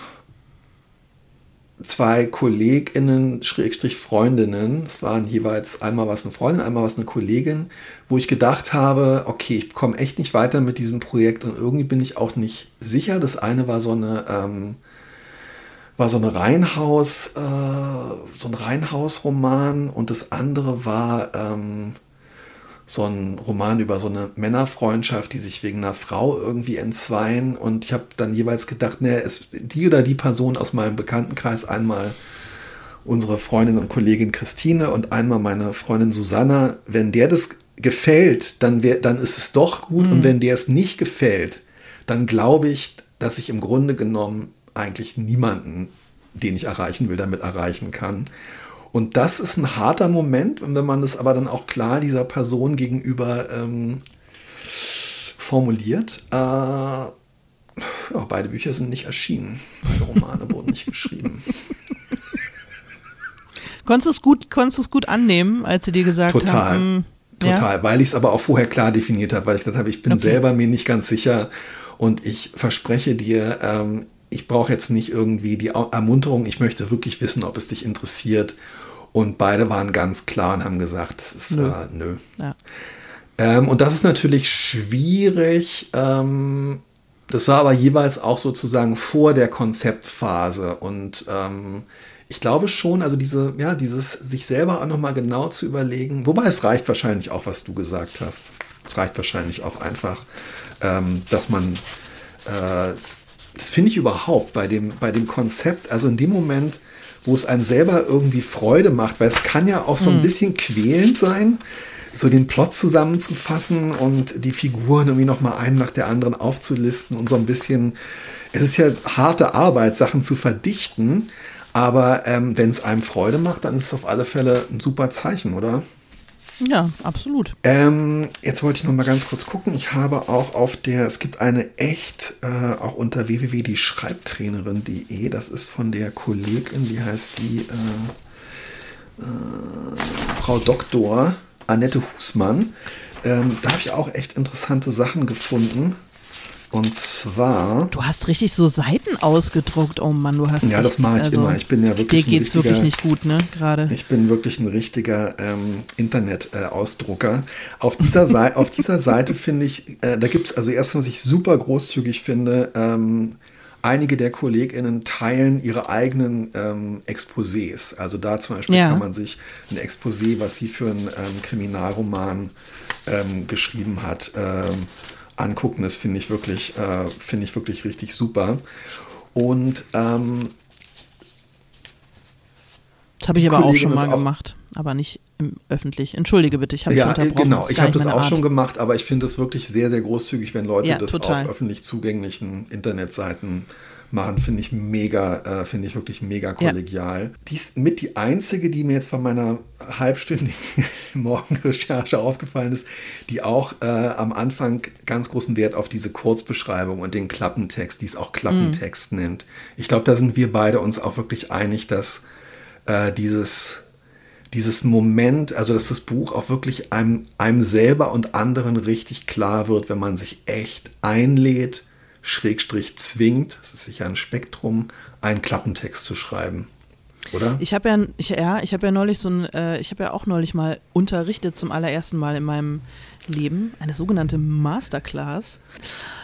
zwei KollegInnen, Schrägstrich Freundinnen, es waren jeweils einmal was eine Freundin, einmal was eine Kollegin, wo ich gedacht habe, okay, ich komme echt nicht weiter mit diesem Projekt und irgendwie bin ich auch nicht sicher. Das eine war so eine ähm, war so eine Reihenhaus, äh, so ein Reihenhausroman und das andere war ähm, so ein Roman über so eine Männerfreundschaft, die sich wegen einer Frau irgendwie entzweien. Und ich habe dann jeweils gedacht, ne, es, die oder die Person aus meinem Bekanntenkreis, einmal unsere Freundin und Kollegin Christine und einmal meine Freundin Susanna, wenn der das gefällt, dann, wär, dann ist es doch gut. Mhm. Und wenn der es nicht gefällt, dann glaube ich, dass ich im Grunde genommen eigentlich niemanden, den ich erreichen will, damit erreichen kann. Und das ist ein harter Moment, wenn man das aber dann auch klar dieser Person gegenüber ähm, formuliert. Äh, ja, beide Bücher sind nicht erschienen. Beide Romane wurden nicht geschrieben. Konntest du es gut, konntest gut annehmen, als sie dir gesagt Total. haben? Total, ja? weil ich es aber auch vorher klar definiert habe, weil ich gesagt habe, ich bin okay. selber mir nicht ganz sicher und ich verspreche dir, ähm, ich brauche jetzt nicht irgendwie die Ermunterung, ich möchte wirklich wissen, ob es dich interessiert. Und beide waren ganz klar und haben gesagt, das ist nö. Äh, nö. Ja. Ähm, und das ist natürlich schwierig. Ähm, das war aber jeweils auch sozusagen vor der Konzeptphase. Und ähm, ich glaube schon, also diese, ja, dieses sich selber auch nochmal genau zu überlegen, wobei es reicht wahrscheinlich auch, was du gesagt hast. Es reicht wahrscheinlich auch einfach, ähm, dass man äh, das finde ich überhaupt bei dem, bei dem Konzept, also in dem Moment, wo es einem selber irgendwie Freude macht, weil es kann ja auch so ein mhm. bisschen quälend sein, so den Plot zusammenzufassen und die Figuren irgendwie nochmal einen nach der anderen aufzulisten und so ein bisschen, es ist ja harte Arbeit, Sachen zu verdichten, aber ähm, wenn es einem Freude macht, dann ist es auf alle Fälle ein super Zeichen, oder? Ja, absolut. Ähm, jetzt wollte ich noch mal ganz kurz gucken. Ich habe auch auf der, es gibt eine echt, äh, auch unter www.dieschreibtrainerin.de, das ist von der Kollegin, wie heißt die, äh, äh, Frau Doktor Annette Husmann. Ähm, da habe ich auch echt interessante Sachen gefunden. Und zwar. Du hast richtig so Seiten ausgedruckt. Oh Mann, du hast. Ja, das mache ich also, immer. Ich bin ja wirklich. Dir geht's wirklich nicht gut, ne? Gerade. Ich bin wirklich ein richtiger ähm, Internet-Ausdrucker. Äh, auf, dieser auf dieser Seite finde ich, äh, da gibt es, also erstens, was ich super großzügig finde, ähm, einige der KollegInnen teilen ihre eigenen ähm, Exposés. Also da zum Beispiel ja. kann man sich ein Exposé, was sie für einen ähm, Kriminalroman ähm, geschrieben hat, ähm, angucken. Das finde ich wirklich, äh, finde ich wirklich richtig super. Und ähm, das habe ich aber auch schon mal gemacht, aber nicht im öffentlich. Entschuldige bitte, ich habe ja, genau. Ich habe das auch Art. schon gemacht, aber ich finde es wirklich sehr, sehr großzügig, wenn Leute ja, das total. auf öffentlich zugänglichen Internetseiten machen, finde ich mega, äh, finde ich wirklich mega kollegial. Ja. Die ist mit die einzige, die mir jetzt von meiner halbstündigen Morgenrecherche aufgefallen ist, die auch äh, am Anfang ganz großen Wert auf diese Kurzbeschreibung und den Klappentext, die es auch Klappentext mhm. nennt. Ich glaube, da sind wir beide uns auch wirklich einig, dass äh, dieses dieses Moment, also dass das Buch auch wirklich einem, einem selber und anderen richtig klar wird, wenn man sich echt einlädt, Schrägstrich zwingt, das ist sicher ein Spektrum, einen Klappentext zu schreiben. Oder? Ich habe ja, ich, ja, ich habe ja neulich so ein, äh, ich habe ja auch neulich mal unterrichtet zum allerersten Mal in meinem Leben, eine sogenannte Masterclass.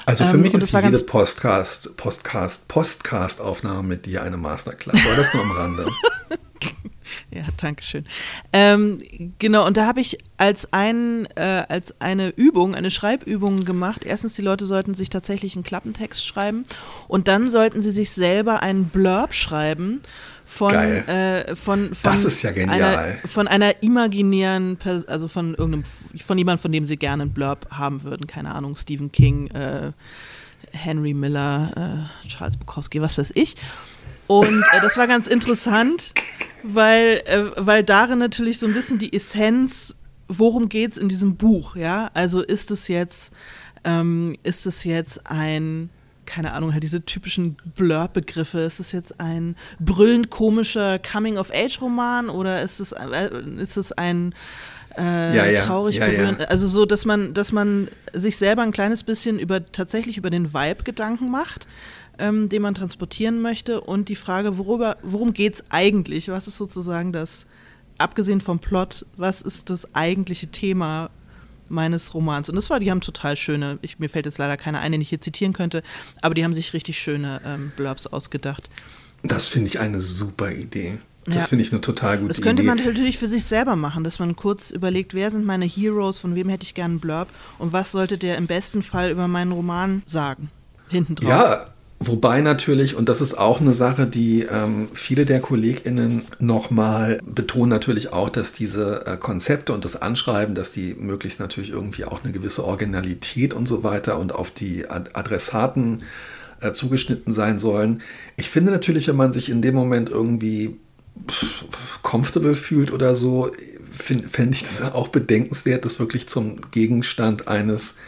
Also für ähm, mich ist jede Podcast, Podcast, Postcast-Aufnahme mit dir eine Masterclass. War das nur am Rande? Ja, danke schön. Ähm, genau, und da habe ich als, ein, äh, als eine Übung, eine Schreibübung gemacht. Erstens, die Leute sollten sich tatsächlich einen Klappentext schreiben und dann sollten sie sich selber einen Blurb schreiben von, äh, von, von das ist ja genial. Einer, von einer imaginären, also von irgendeinem, von jemandem, von dem sie gerne einen Blurb haben würden. Keine Ahnung, Stephen King, äh, Henry Miller, äh, Charles Bukowski, was weiß ich. Und äh, das war ganz interessant, weil, äh, weil darin natürlich so ein bisschen die Essenz, worum geht es in diesem Buch, ja? Also ist es jetzt, ähm, ist es jetzt ein keine Ahnung, halt diese typischen Blur-Begriffe. Ist es jetzt ein brüllend komischer Coming-of-Age-Roman oder ist es, äh, ist es ein äh, ja, ja, traurig ja, berührend? Also so, dass man, dass man sich selber ein kleines bisschen über tatsächlich über den Vibe Gedanken macht ähm, den man transportieren möchte und die Frage, worüber, worum geht es eigentlich? Was ist sozusagen das, abgesehen vom Plot, was ist das eigentliche Thema meines Romans? Und das war, die haben total schöne, ich, mir fällt jetzt leider keiner ein, den ich hier zitieren könnte, aber die haben sich richtig schöne ähm, Blurbs ausgedacht. Das finde ich eine super Idee. Das ja. finde ich eine total gute Idee. Das könnte Idee. man natürlich für sich selber machen, dass man kurz überlegt, wer sind meine Heroes, von wem hätte ich gerne einen Blurb und was sollte der im besten Fall über meinen Roman sagen. Hinten drauf. Ja, Wobei natürlich, und das ist auch eine Sache, die ähm, viele der KollegInnen nochmal betonen natürlich auch, dass diese äh, Konzepte und das Anschreiben, dass die möglichst natürlich irgendwie auch eine gewisse Originalität und so weiter und auf die Ad Adressaten äh, zugeschnitten sein sollen. Ich finde natürlich, wenn man sich in dem Moment irgendwie comfortable fühlt oder so, fände ich das auch bedenkenswert, das wirklich zum Gegenstand eines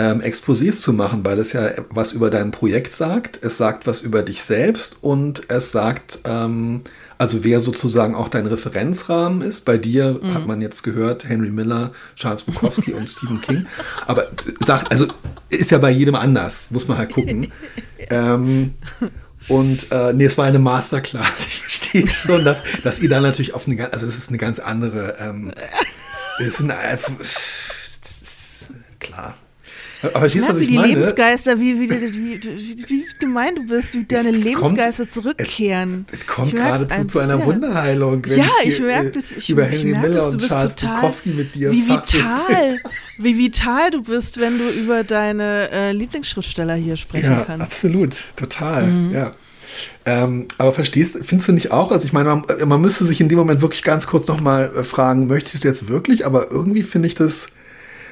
ähm, Exposés zu machen, weil es ja was über dein Projekt sagt, es sagt was über dich selbst und es sagt, ähm, also wer sozusagen auch dein Referenzrahmen ist. Bei dir mhm. hat man jetzt gehört, Henry Miller, Charles Bukowski und Stephen King. Aber sagt, also ist ja bei jedem anders, muss man halt gucken. ähm, und äh, nee, es war eine Masterclass. Ich verstehe schon, dass, dass ihr da natürlich auf eine, also das ist eine ganz andere, ähm, ist eine, äh, klar. Aber ich weiß, was ich die meine. Lebensgeister, wie, wie, wie, wie, wie gemein du bist, wie deine Lebensgeister zurückkehren. Es, kommt geradezu zu einer Wunderheilung. ja, ich, merke das. Ich, über Henry Miller und Charles Bukowski mit dir Wie vital, wie vital du bist, wenn du über deine äh, Lieblingsschriftsteller hier sprechen ja, kannst. Absolut, total, mhm. ja. Ähm, aber verstehst, findest du nicht auch? Also ich meine, man, man müsste sich in dem Moment wirklich ganz kurz nochmal äh, fragen, möchte ich es jetzt wirklich? Aber irgendwie finde ich das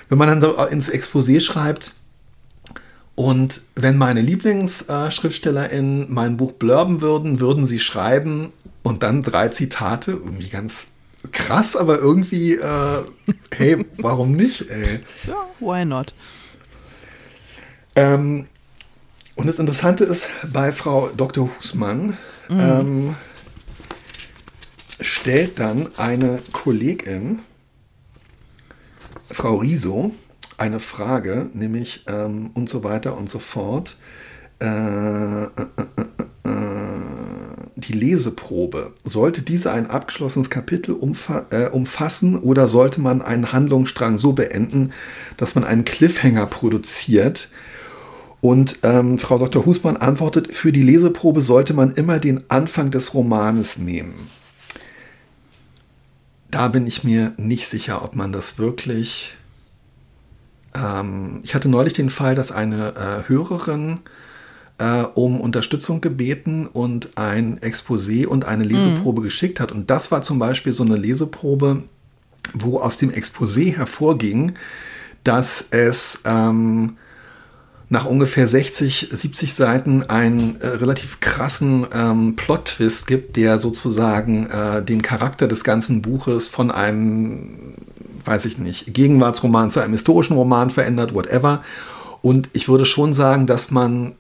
wenn man dann so ins Exposé schreibt, und wenn meine Lieblingsschriftsteller in mein Buch blurben würden, würden sie schreiben und dann drei Zitate, irgendwie ganz krass, aber irgendwie, äh, hey, warum nicht? Ey? Ja, why not? Ähm, und das Interessante ist, bei Frau Dr. Husmann mhm. ähm, stellt dann eine Kollegin Frau Riso eine Frage, nämlich ähm, und so weiter und so fort. Äh, äh, äh, die Leseprobe. Sollte diese ein abgeschlossenes Kapitel umfa äh, umfassen oder sollte man einen Handlungsstrang so beenden, dass man einen Cliffhanger produziert? Und ähm, Frau Dr. Husmann antwortet, für die Leseprobe sollte man immer den Anfang des Romanes nehmen. Da bin ich mir nicht sicher, ob man das wirklich ähm, ich hatte neulich den Fall, dass eine äh, Hörerin äh, um Unterstützung gebeten und ein Exposé und eine Leseprobe mhm. geschickt hat. Und das war zum Beispiel so eine Leseprobe, wo aus dem Exposé hervorging, dass es ähm, nach ungefähr 60, 70 Seiten einen äh, relativ krassen ähm, Plot-Twist gibt, der sozusagen äh, den Charakter des ganzen Buches von einem weiß ich nicht, Gegenwartsroman zu einem historischen Roman verändert, whatever. Und ich würde schon sagen, dass man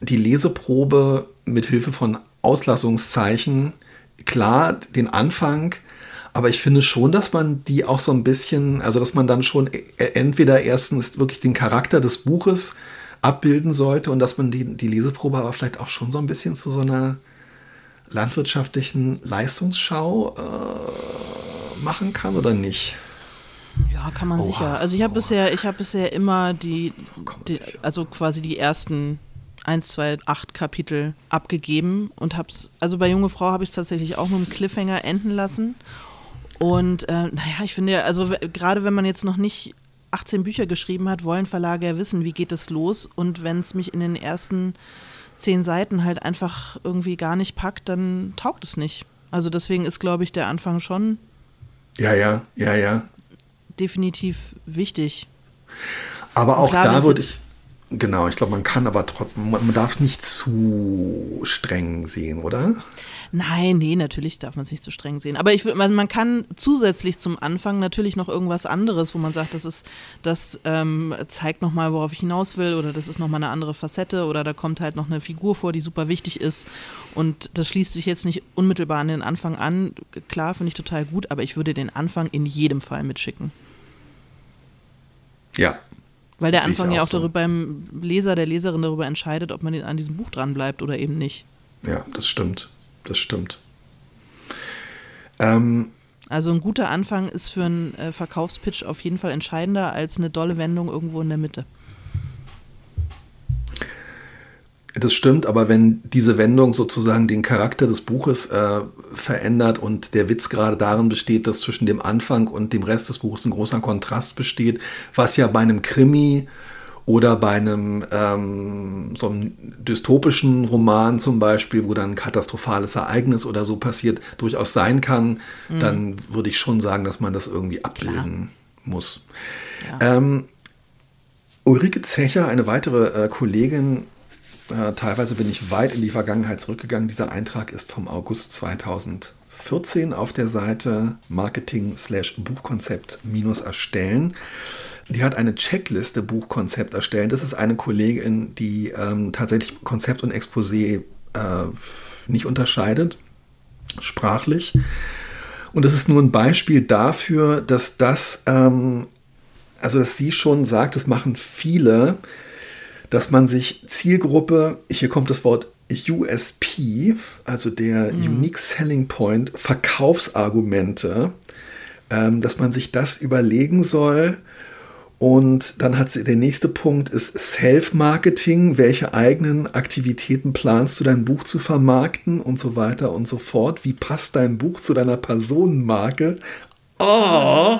die Leseprobe mit Hilfe von Auslassungszeichen, klar, den Anfang, aber ich finde schon, dass man die auch so ein bisschen, also dass man dann schon e-, entweder erstens wirklich den Charakter des Buches abbilden sollte und dass man die, die Leseprobe aber vielleicht auch schon so ein bisschen zu so einer landwirtschaftlichen Leistungsschau äh, machen kann oder nicht? Ja, kann man Oha. sicher. Also ich habe bisher, ich habe bisher immer die, die, also quasi die ersten 1, 2, 8 Kapitel abgegeben und hab's, also bei Junge Frau habe ich es tatsächlich auch mit einem Cliffhanger enden lassen. Und äh, naja, ich finde ja, also gerade wenn man jetzt noch nicht 18 Bücher geschrieben hat, wollen Verlage ja wissen, wie geht es los. Und wenn es mich in den ersten zehn Seiten halt einfach irgendwie gar nicht packt, dann taugt es nicht. Also deswegen ist, glaube ich, der Anfang schon. Ja, ja, ja, ja definitiv wichtig. Aber auch klar, da würde ich, genau, ich glaube, man kann aber trotzdem, man, man darf es nicht zu streng sehen, oder? Nein, nee, natürlich darf man es nicht zu streng sehen. Aber ich man, man kann zusätzlich zum Anfang natürlich noch irgendwas anderes, wo man sagt, das ist, das ähm, zeigt nochmal, worauf ich hinaus will, oder das ist nochmal eine andere Facette, oder da kommt halt noch eine Figur vor, die super wichtig ist. Und das schließt sich jetzt nicht unmittelbar an den Anfang an. Klar, finde ich total gut, aber ich würde den Anfang in jedem Fall mitschicken. Ja. Weil der Anfang ja auch, so. darüber beim Leser, der Leserin darüber entscheidet, ob man an diesem Buch dran bleibt oder eben nicht. Ja, das stimmt. Das stimmt. Ähm, also ein guter Anfang ist für einen äh, Verkaufspitch auf jeden Fall entscheidender als eine dolle Wendung irgendwo in der Mitte. Das stimmt, aber wenn diese Wendung sozusagen den Charakter des Buches äh, verändert und der Witz gerade darin besteht, dass zwischen dem Anfang und dem Rest des Buches ein großer Kontrast besteht, was ja bei einem Krimi oder bei einem ähm, so einem dystopischen Roman zum Beispiel, wo dann ein katastrophales Ereignis oder so passiert, durchaus sein kann, mhm. dann würde ich schon sagen, dass man das irgendwie abbilden Klar. muss. Ja. Ähm, Ulrike Zecher, eine weitere äh, Kollegin, äh, teilweise bin ich weit in die Vergangenheit zurückgegangen. Dieser Eintrag ist vom August 2014 auf der Seite Marketing Die hat eine Checkliste Buchkonzept erstellen. Das ist eine Kollegin, die ähm, tatsächlich Konzept und Exposé äh, nicht unterscheidet, sprachlich. Und das ist nur ein Beispiel dafür, dass das, ähm, also dass sie schon sagt, das machen viele, dass man sich Zielgruppe, hier kommt das Wort USP, also der mhm. Unique Selling Point, Verkaufsargumente, ähm, dass man sich das überlegen soll. Und dann hat sie, der nächste Punkt ist Self-Marketing. Welche eigenen Aktivitäten planst du, dein Buch zu vermarkten und so weiter und so fort? Wie passt dein Buch zu deiner Personenmarke? Oh.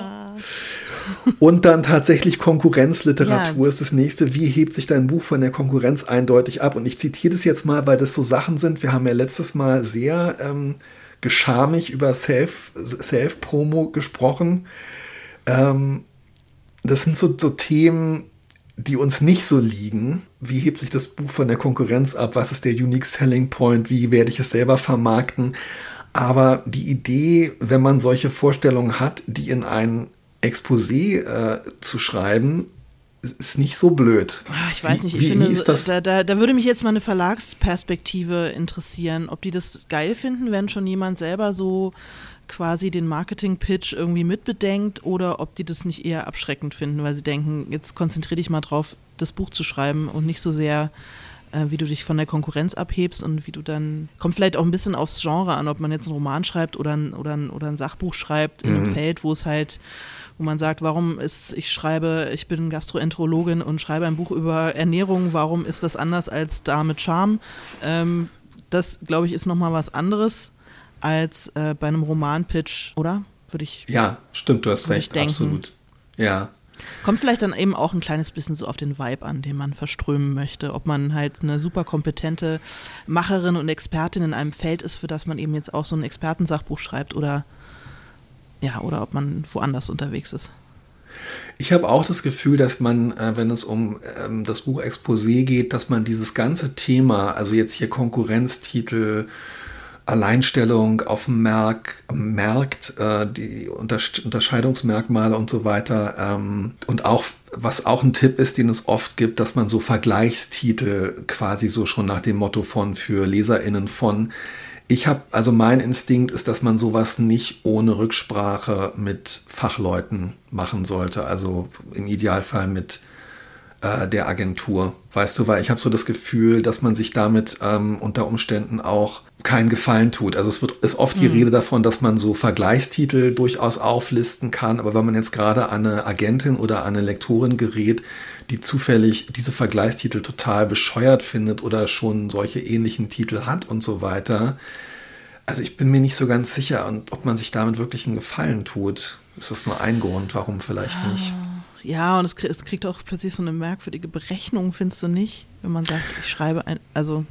Und dann tatsächlich Konkurrenzliteratur ja. ist das nächste. Wie hebt sich dein Buch von der Konkurrenz eindeutig ab? Und ich zitiere das jetzt mal, weil das so Sachen sind. Wir haben ja letztes Mal sehr ähm, geschamig über Self-Promo Self gesprochen. Ähm, das sind so, so Themen, die uns nicht so liegen. Wie hebt sich das Buch von der Konkurrenz ab? Was ist der Unique Selling Point? Wie werde ich es selber vermarkten? Aber die Idee, wenn man solche Vorstellungen hat, die in ein Exposé äh, zu schreiben, ist nicht so blöd. Ah, Ich weiß Wie- nicht, ich wie, finde, wie ist das? Da, da, da würde mich jetzt mal eine Verlagsperspektive interessieren, ob die das geil finden, wenn schon jemand selber so quasi den Marketing-Pitch irgendwie mitbedenkt oder ob die das nicht eher abschreckend finden, weil sie denken, jetzt konzentriere dich mal drauf, das Buch zu schreiben und nicht so sehr, äh, wie du dich von der Konkurrenz abhebst und wie du dann, kommt vielleicht auch ein bisschen aufs Genre an, ob man jetzt einen Roman schreibt oder ein, oder ein, oder ein Sachbuch schreibt in einem Mhm. Feld, wo es halt wo man sagt, warum ist, ich schreibe, ich bin Gastroenterologin und schreibe ein Buch über Ernährung, warum ist das anders als da mit Charme? Ähm, das, glaube ich, ist nochmal was anderes als äh, bei einem Roman-Pitch, oder? Würde ich. Ja, stimmt, du hast recht, absolut. Ja. Kommt vielleicht dann eben auch ein kleines bisschen so auf den Vibe an, den man verströmen möchte. Ob man halt eine super kompetente Macherin und Expertin in einem Feld ist, für das man eben jetzt auch so ein Expertensachbuch schreibt oder ja, oder ob man woanders unterwegs ist. Ich habe auch das Gefühl, dass man, äh, wenn es um ähm, das Buch Exposé geht, dass man dieses ganze Thema, also jetzt hier Konkurrenztitel, Alleinstellung auf dem Mark, Markt, äh, die Untersch Unterscheidungsmerkmale und so weiter ähm, und auch was auch ein Tipp ist, den es oft gibt, dass man so Vergleichstitel quasi so schon nach dem Motto von für LeserInnen von ich habe, also mein Instinkt ist, dass man sowas nicht ohne Rücksprache mit Fachleuten machen sollte. Also im Idealfall mit äh, der Agentur. Weißt du, weil ich habe so das Gefühl, dass man sich damit ähm, unter Umständen auch keinen Gefallen tut. Also es wird ist oft die Rede davon, dass man so Vergleichstitel durchaus auflisten kann, aber wenn man jetzt gerade an eine Agentin oder an eine Lektorin gerät, die zufällig diese Vergleichstitel total bescheuert findet oder schon solche ähnlichen Titel hat und so weiter. Also ich bin mir nicht so ganz sicher, ob man sich damit wirklich einen Gefallen tut. Ist das nur ein Grund, warum vielleicht nicht? Ja, und es, es kriegt auch plötzlich so eine merkwürdige Berechnung, findest du nicht? Wenn man sagt, ich schreibe ein, also,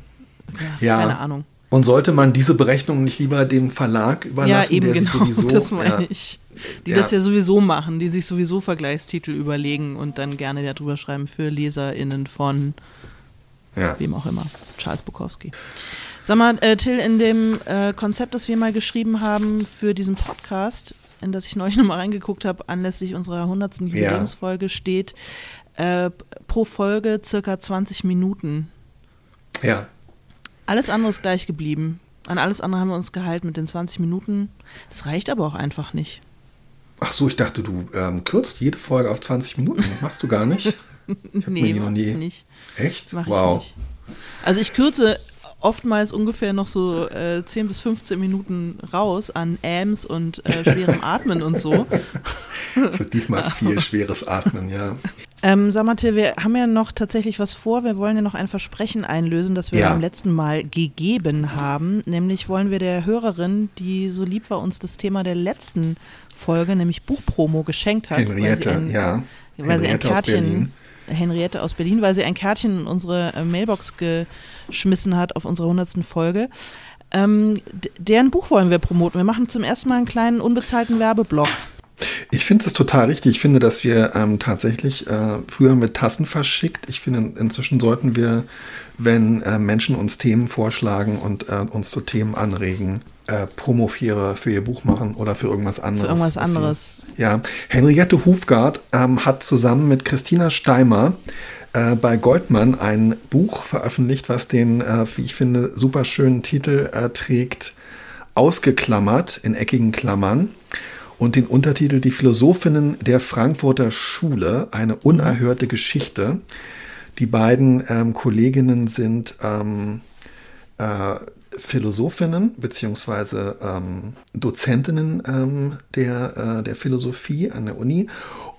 ja, Ja. keine Ahnung. Und sollte man diese Berechnung nicht lieber dem Verlag Ja, überlassen, eben der sich genau, sowieso das meine ja, ich. Die Ja. das ja sowieso machen, die sich sowieso Vergleichstitel überlegen und dann gerne darüber schreiben für LeserInnen von ja. wem auch immer, Charles Bukowski. Sag mal, äh, Till, in dem äh, Konzept, das wir mal geschrieben haben für diesen Podcast, in das ich neulich nochmal reingeguckt habe, anlässlich unserer 100. Jubiläumsfolge, steht äh, pro Folge circa 20 Minuten. ja. Alles andere ist gleich geblieben. An alles andere haben wir uns gehalten mit den 20 Minuten. Das reicht aber auch einfach nicht. Ach so, ich dachte, du ähm, kürzt jede Folge auf 20 Minuten. Machst du gar nicht? Ich mir die noch nie- ich nicht. Echt? Mach wow. ich. Also ich kürze oftmals ungefähr noch so äh, 10 bis 15 Minuten raus an Ams und äh, schwerem Atmen und so. Es wird diesmal viel schweres Atmen, ja. Ähm, sag mal, Till, wir haben ja noch tatsächlich was vor. Wir wollen ja noch ein Versprechen einlösen, das wir Ja. beim letzten Mal gegeben haben. Nämlich wollen wir der Hörerin, die so lieb war, uns das Thema der letzten Folge, nämlich Buchpromo, geschenkt hat. weil sie Henriette, ein, ja. weil sie ein Henriette aus Kärtchen, Berlin. Henriette aus Berlin, weil sie ein Kärtchen in unsere äh, Mailbox geschmissen hat auf unserer 100. Folge. Ähm, deren Buch wollen wir promoten. Wir machen zum ersten Mal einen kleinen unbezahlten Werbeblock. Ich finde das total richtig. Ich finde, dass wir ähm, tatsächlich äh, früher mit Tassen verschickt. Ich finde, inzwischen sollten wir, wenn äh, Menschen uns Themen vorschlagen und äh, uns zu Themen anregen, äh, Promo für, für ihr Buch machen oder für irgendwas anderes. irgendwas was sie- anderes. Ja, Henriette Hufgard ähm, hat zusammen mit Christina Steimer äh, bei Goldmann ein Buch veröffentlicht, was den, äh, wie ich finde, super schönen Titel äh, trägt, Ausgeklammert in eckigen Klammern und den Untertitel Die Philosophinnen der Frankfurter Schule, eine unerhörte Geschichte. Die beiden ähm, Kolleginnen sind ähm, äh, Philosophinnen beziehungsweise ähm, Dozentinnen ähm, der, äh, der Philosophie an der Uni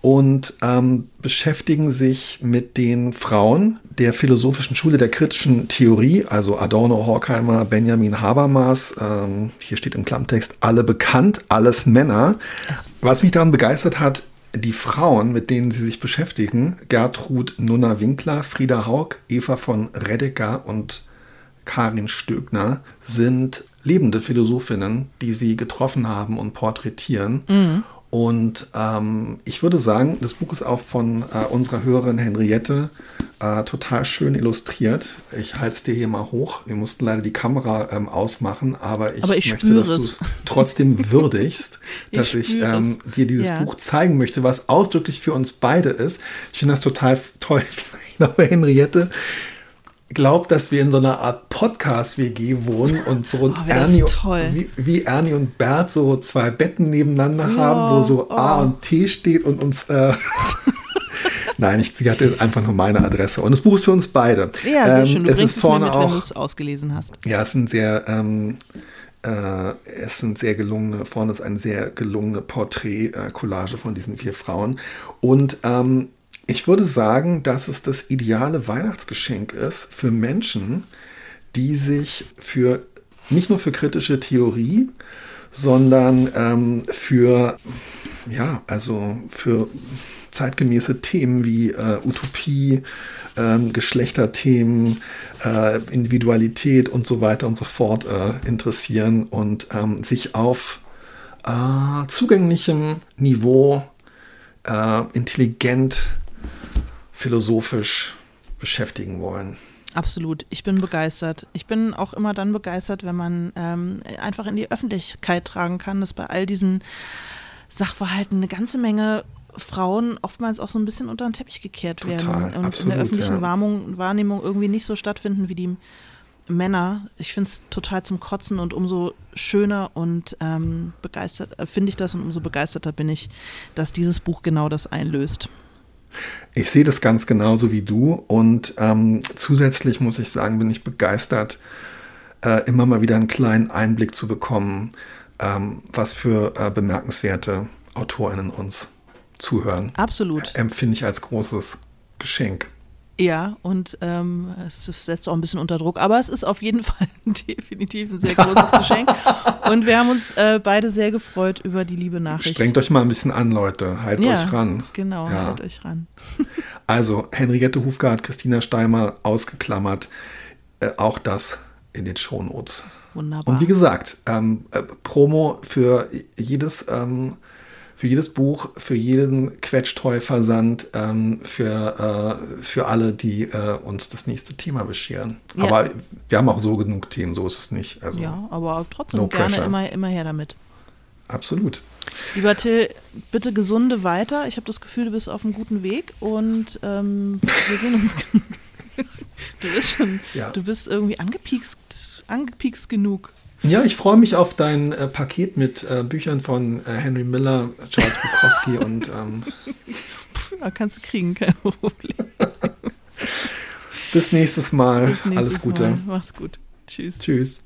und ähm, beschäftigen sich mit den Frauen der philosophischen Schule der kritischen Theorie, also Adorno, Horkheimer, Benjamin Habermas, ähm, hier steht im Klammtext, alle bekannt, alles Männer. Was mich daran begeistert hat, die Frauen, mit denen sie sich beschäftigen, Gertrud Nunner-Winkler, Frieda Haug, Eva von Redeker und Karin Stögner, sind lebende Philosophinnen, die sie getroffen haben und porträtieren. Und ähm, ich würde sagen, das Buch ist auch von äh, unserer Hörerin Henriette äh, total schön illustriert. Ich halte es dir hier mal hoch. Wir mussten leider die Kamera ähm, ausmachen, aber ich, Aber ich möchte, dass du es. trotzdem würdigst, dass ich ähm, dir dieses Ja. Buch zeigen möchte, was ausdrücklich für uns beide ist. Ich finde das total toll. Henriette glaubt, dass wir in so einer Art Podcast-WG wohnen und so Oh, Ernie. Wie, wie Ernie und Bert so zwei Betten nebeneinander Ja, haben, wo so A oh. und T steht und uns. Äh, Nein, ich, sie hatte einfach nur meine Adresse. Und das Buch ist für uns beide. Ja, sehr Ähm, schön. Du es bringst ist vorne es mir mit, wenn du auch. es ausgelesen hast. Ja, es sind sehr, ähm, äh, es sind sehr gelungene, vorne ist eine sehr gelungene Porträt-Collage von diesen vier Frauen. Und ähm, ich würde sagen, dass es das ideale Weihnachtsgeschenk ist für Menschen, die sich für nicht nur für kritische Theorie, sondern ähm, für ja, also für zeitgemäße Themen wie äh, Utopie, ähm, Geschlechterthemen, äh, Individualität und so weiter und so fort äh, interessieren und ähm, sich auf äh, zugänglichem Niveau äh, intelligent, philosophisch beschäftigen wollen. Absolut. Ich bin begeistert. Ich bin auch immer dann begeistert, wenn man ähm, einfach in die Öffentlichkeit tragen kann, dass bei all diesen Sachverhalten eine ganze Menge Frauen oftmals auch so ein bisschen unter den Teppich gekehrt Total, werden und in absolut, der öffentlichen ja. Wahrnehmung, Wahrnehmung irgendwie nicht so stattfinden wie die Männer. Ich finde es total zum Kotzen und umso schöner und ähm, begeistert äh, finde ich das und umso begeisterter bin ich, dass dieses Buch genau das einlöst. Ich sehe das ganz genauso wie du und ähm, zusätzlich muss ich sagen, bin ich begeistert, äh, immer mal wieder einen kleinen Einblick zu bekommen, ähm, was für äh, bemerkenswerte AutorInnen uns zuhören. Absolut. Empfinde ich als großes Geschenk. Ja, und ähm, es setzt auch ein bisschen unter Druck, aber es ist auf jeden Fall definitiv ein sehr großes Geschenk. Und wir haben uns äh, beide sehr gefreut über die liebe Nachricht. Strengt euch mal ein bisschen an, Leute. Haltet ja, euch ran. Genau, Ja. haltet euch ran. Also, Henriette Hufgart, Christina Steimer ausgeklammert. Äh, auch das in den Shownotes. Wunderbar. Und wie gesagt, ähm, äh, Promo für jedes, ähm, für jedes Buch, für jeden Quetschtreu-Versand, ähm, für, äh, für alle, die äh, uns das nächste Thema bescheren. Ja. Aber wir haben auch so genug Themen, so ist es nicht. Also ja, aber trotzdem No gerne pressure. immer, immer her damit. absolut. Lieber Till, bitte gesunde weiter. Ich habe das Gefühl, du bist auf einem guten Weg und ähm, wir sehen uns. du bist schon, Ja. du bist irgendwie angepiekst, angepiekst genug. Ja, ich freue mich auf dein äh, Paket mit äh, Büchern von äh, Henry Miller, Charles Bukowski und ähm, ja, kannst du kriegen, kein Problem. bis nächstes Mal. Bis nächstes Alles Gute. Mal. Mach's gut. Tschüss. Tschüss.